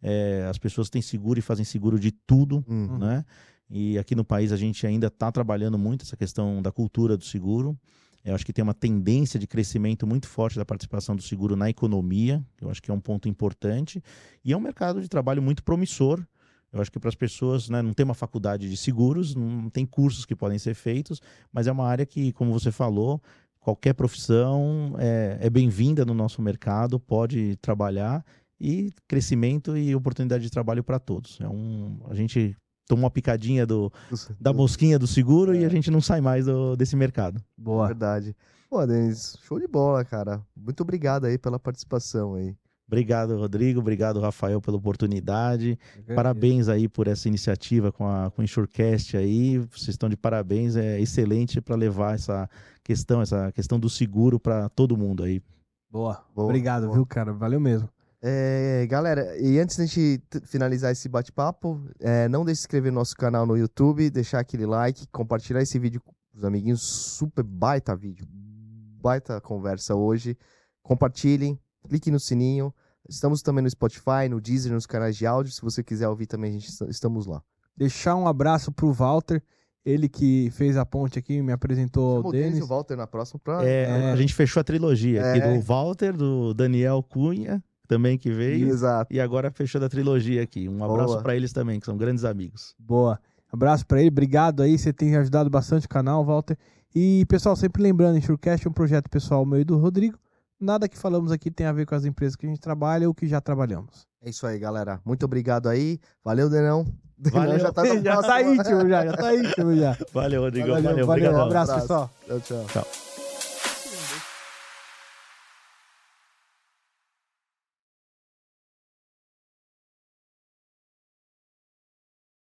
é, as pessoas têm seguro e fazem seguro de tudo, Uhum. né? E aqui no país a gente ainda está trabalhando muito essa questão da cultura do seguro. Eu acho que tem uma tendência de crescimento muito forte da participação do seguro na economia. Eu acho que é um ponto importante. E é um mercado de trabalho muito promissor. Eu acho que para as pessoas, né, não tem uma faculdade de seguros, não tem cursos que podem ser feitos, mas é uma área que, como você falou, qualquer profissão é, é bem-vinda no nosso mercado, pode trabalhar e crescimento e oportunidade de trabalho para todos. É um, a gente toma uma picadinha do, da mosquinha do seguro e a gente não sai mais do- desse mercado. Boa. Verdade. Pô, Denis, show de bola, cara. Muito obrigado aí pela participação aí. Obrigado, Rodrigo. Obrigado, Rafael, pela oportunidade. Parabéns aí por essa iniciativa com, a, com o Insurecast aí. Vocês estão de parabéns. É excelente para levar essa questão, essa questão do seguro para todo mundo aí. Boa. Boa, Obrigado, boa. viu, cara? Valeu mesmo. É, galera, e antes da gente finalizar esse bate-papo, é, não deixe de se inscrever no nosso canal no YouTube, deixar aquele like, compartilhar esse vídeo com os amiguinhos. Super baita vídeo, baita conversa hoje. Compartilhem, clique no sininho. Estamos também no Spotify, no Deezer, nos canais de áudio. Se você quiser ouvir também, a gente est- estamos lá. Deixar um abraço pro Walter, ele que fez a ponte aqui, me apresentou Chama o Denis e o Walter na próxima pra... É, É. A gente fechou a trilogia aqui É. do Walter, do Daniel Cunha, também que veio. Exato. E agora fechou da trilogia aqui. Um abraço para eles também, que são grandes amigos. Boa. Abraço pra ele, obrigado aí, você tem ajudado bastante o canal, Walter. E, pessoal, sempre lembrando, Insurecast é um projeto pessoal meu e do Rodrigo. Nada que falamos aqui tem a ver com as empresas que a gente trabalha ou que já trabalhamos. É isso aí, galera. Muito obrigado aí. Valeu, Denão. Denão Valeu. já tá no já tá íntimo já, já tá íntimo já. Valeu, Rodrigão. Valeu, Valeu, valeu, um abraço, Abraço. pessoal. Tchau, tchau. Tchau.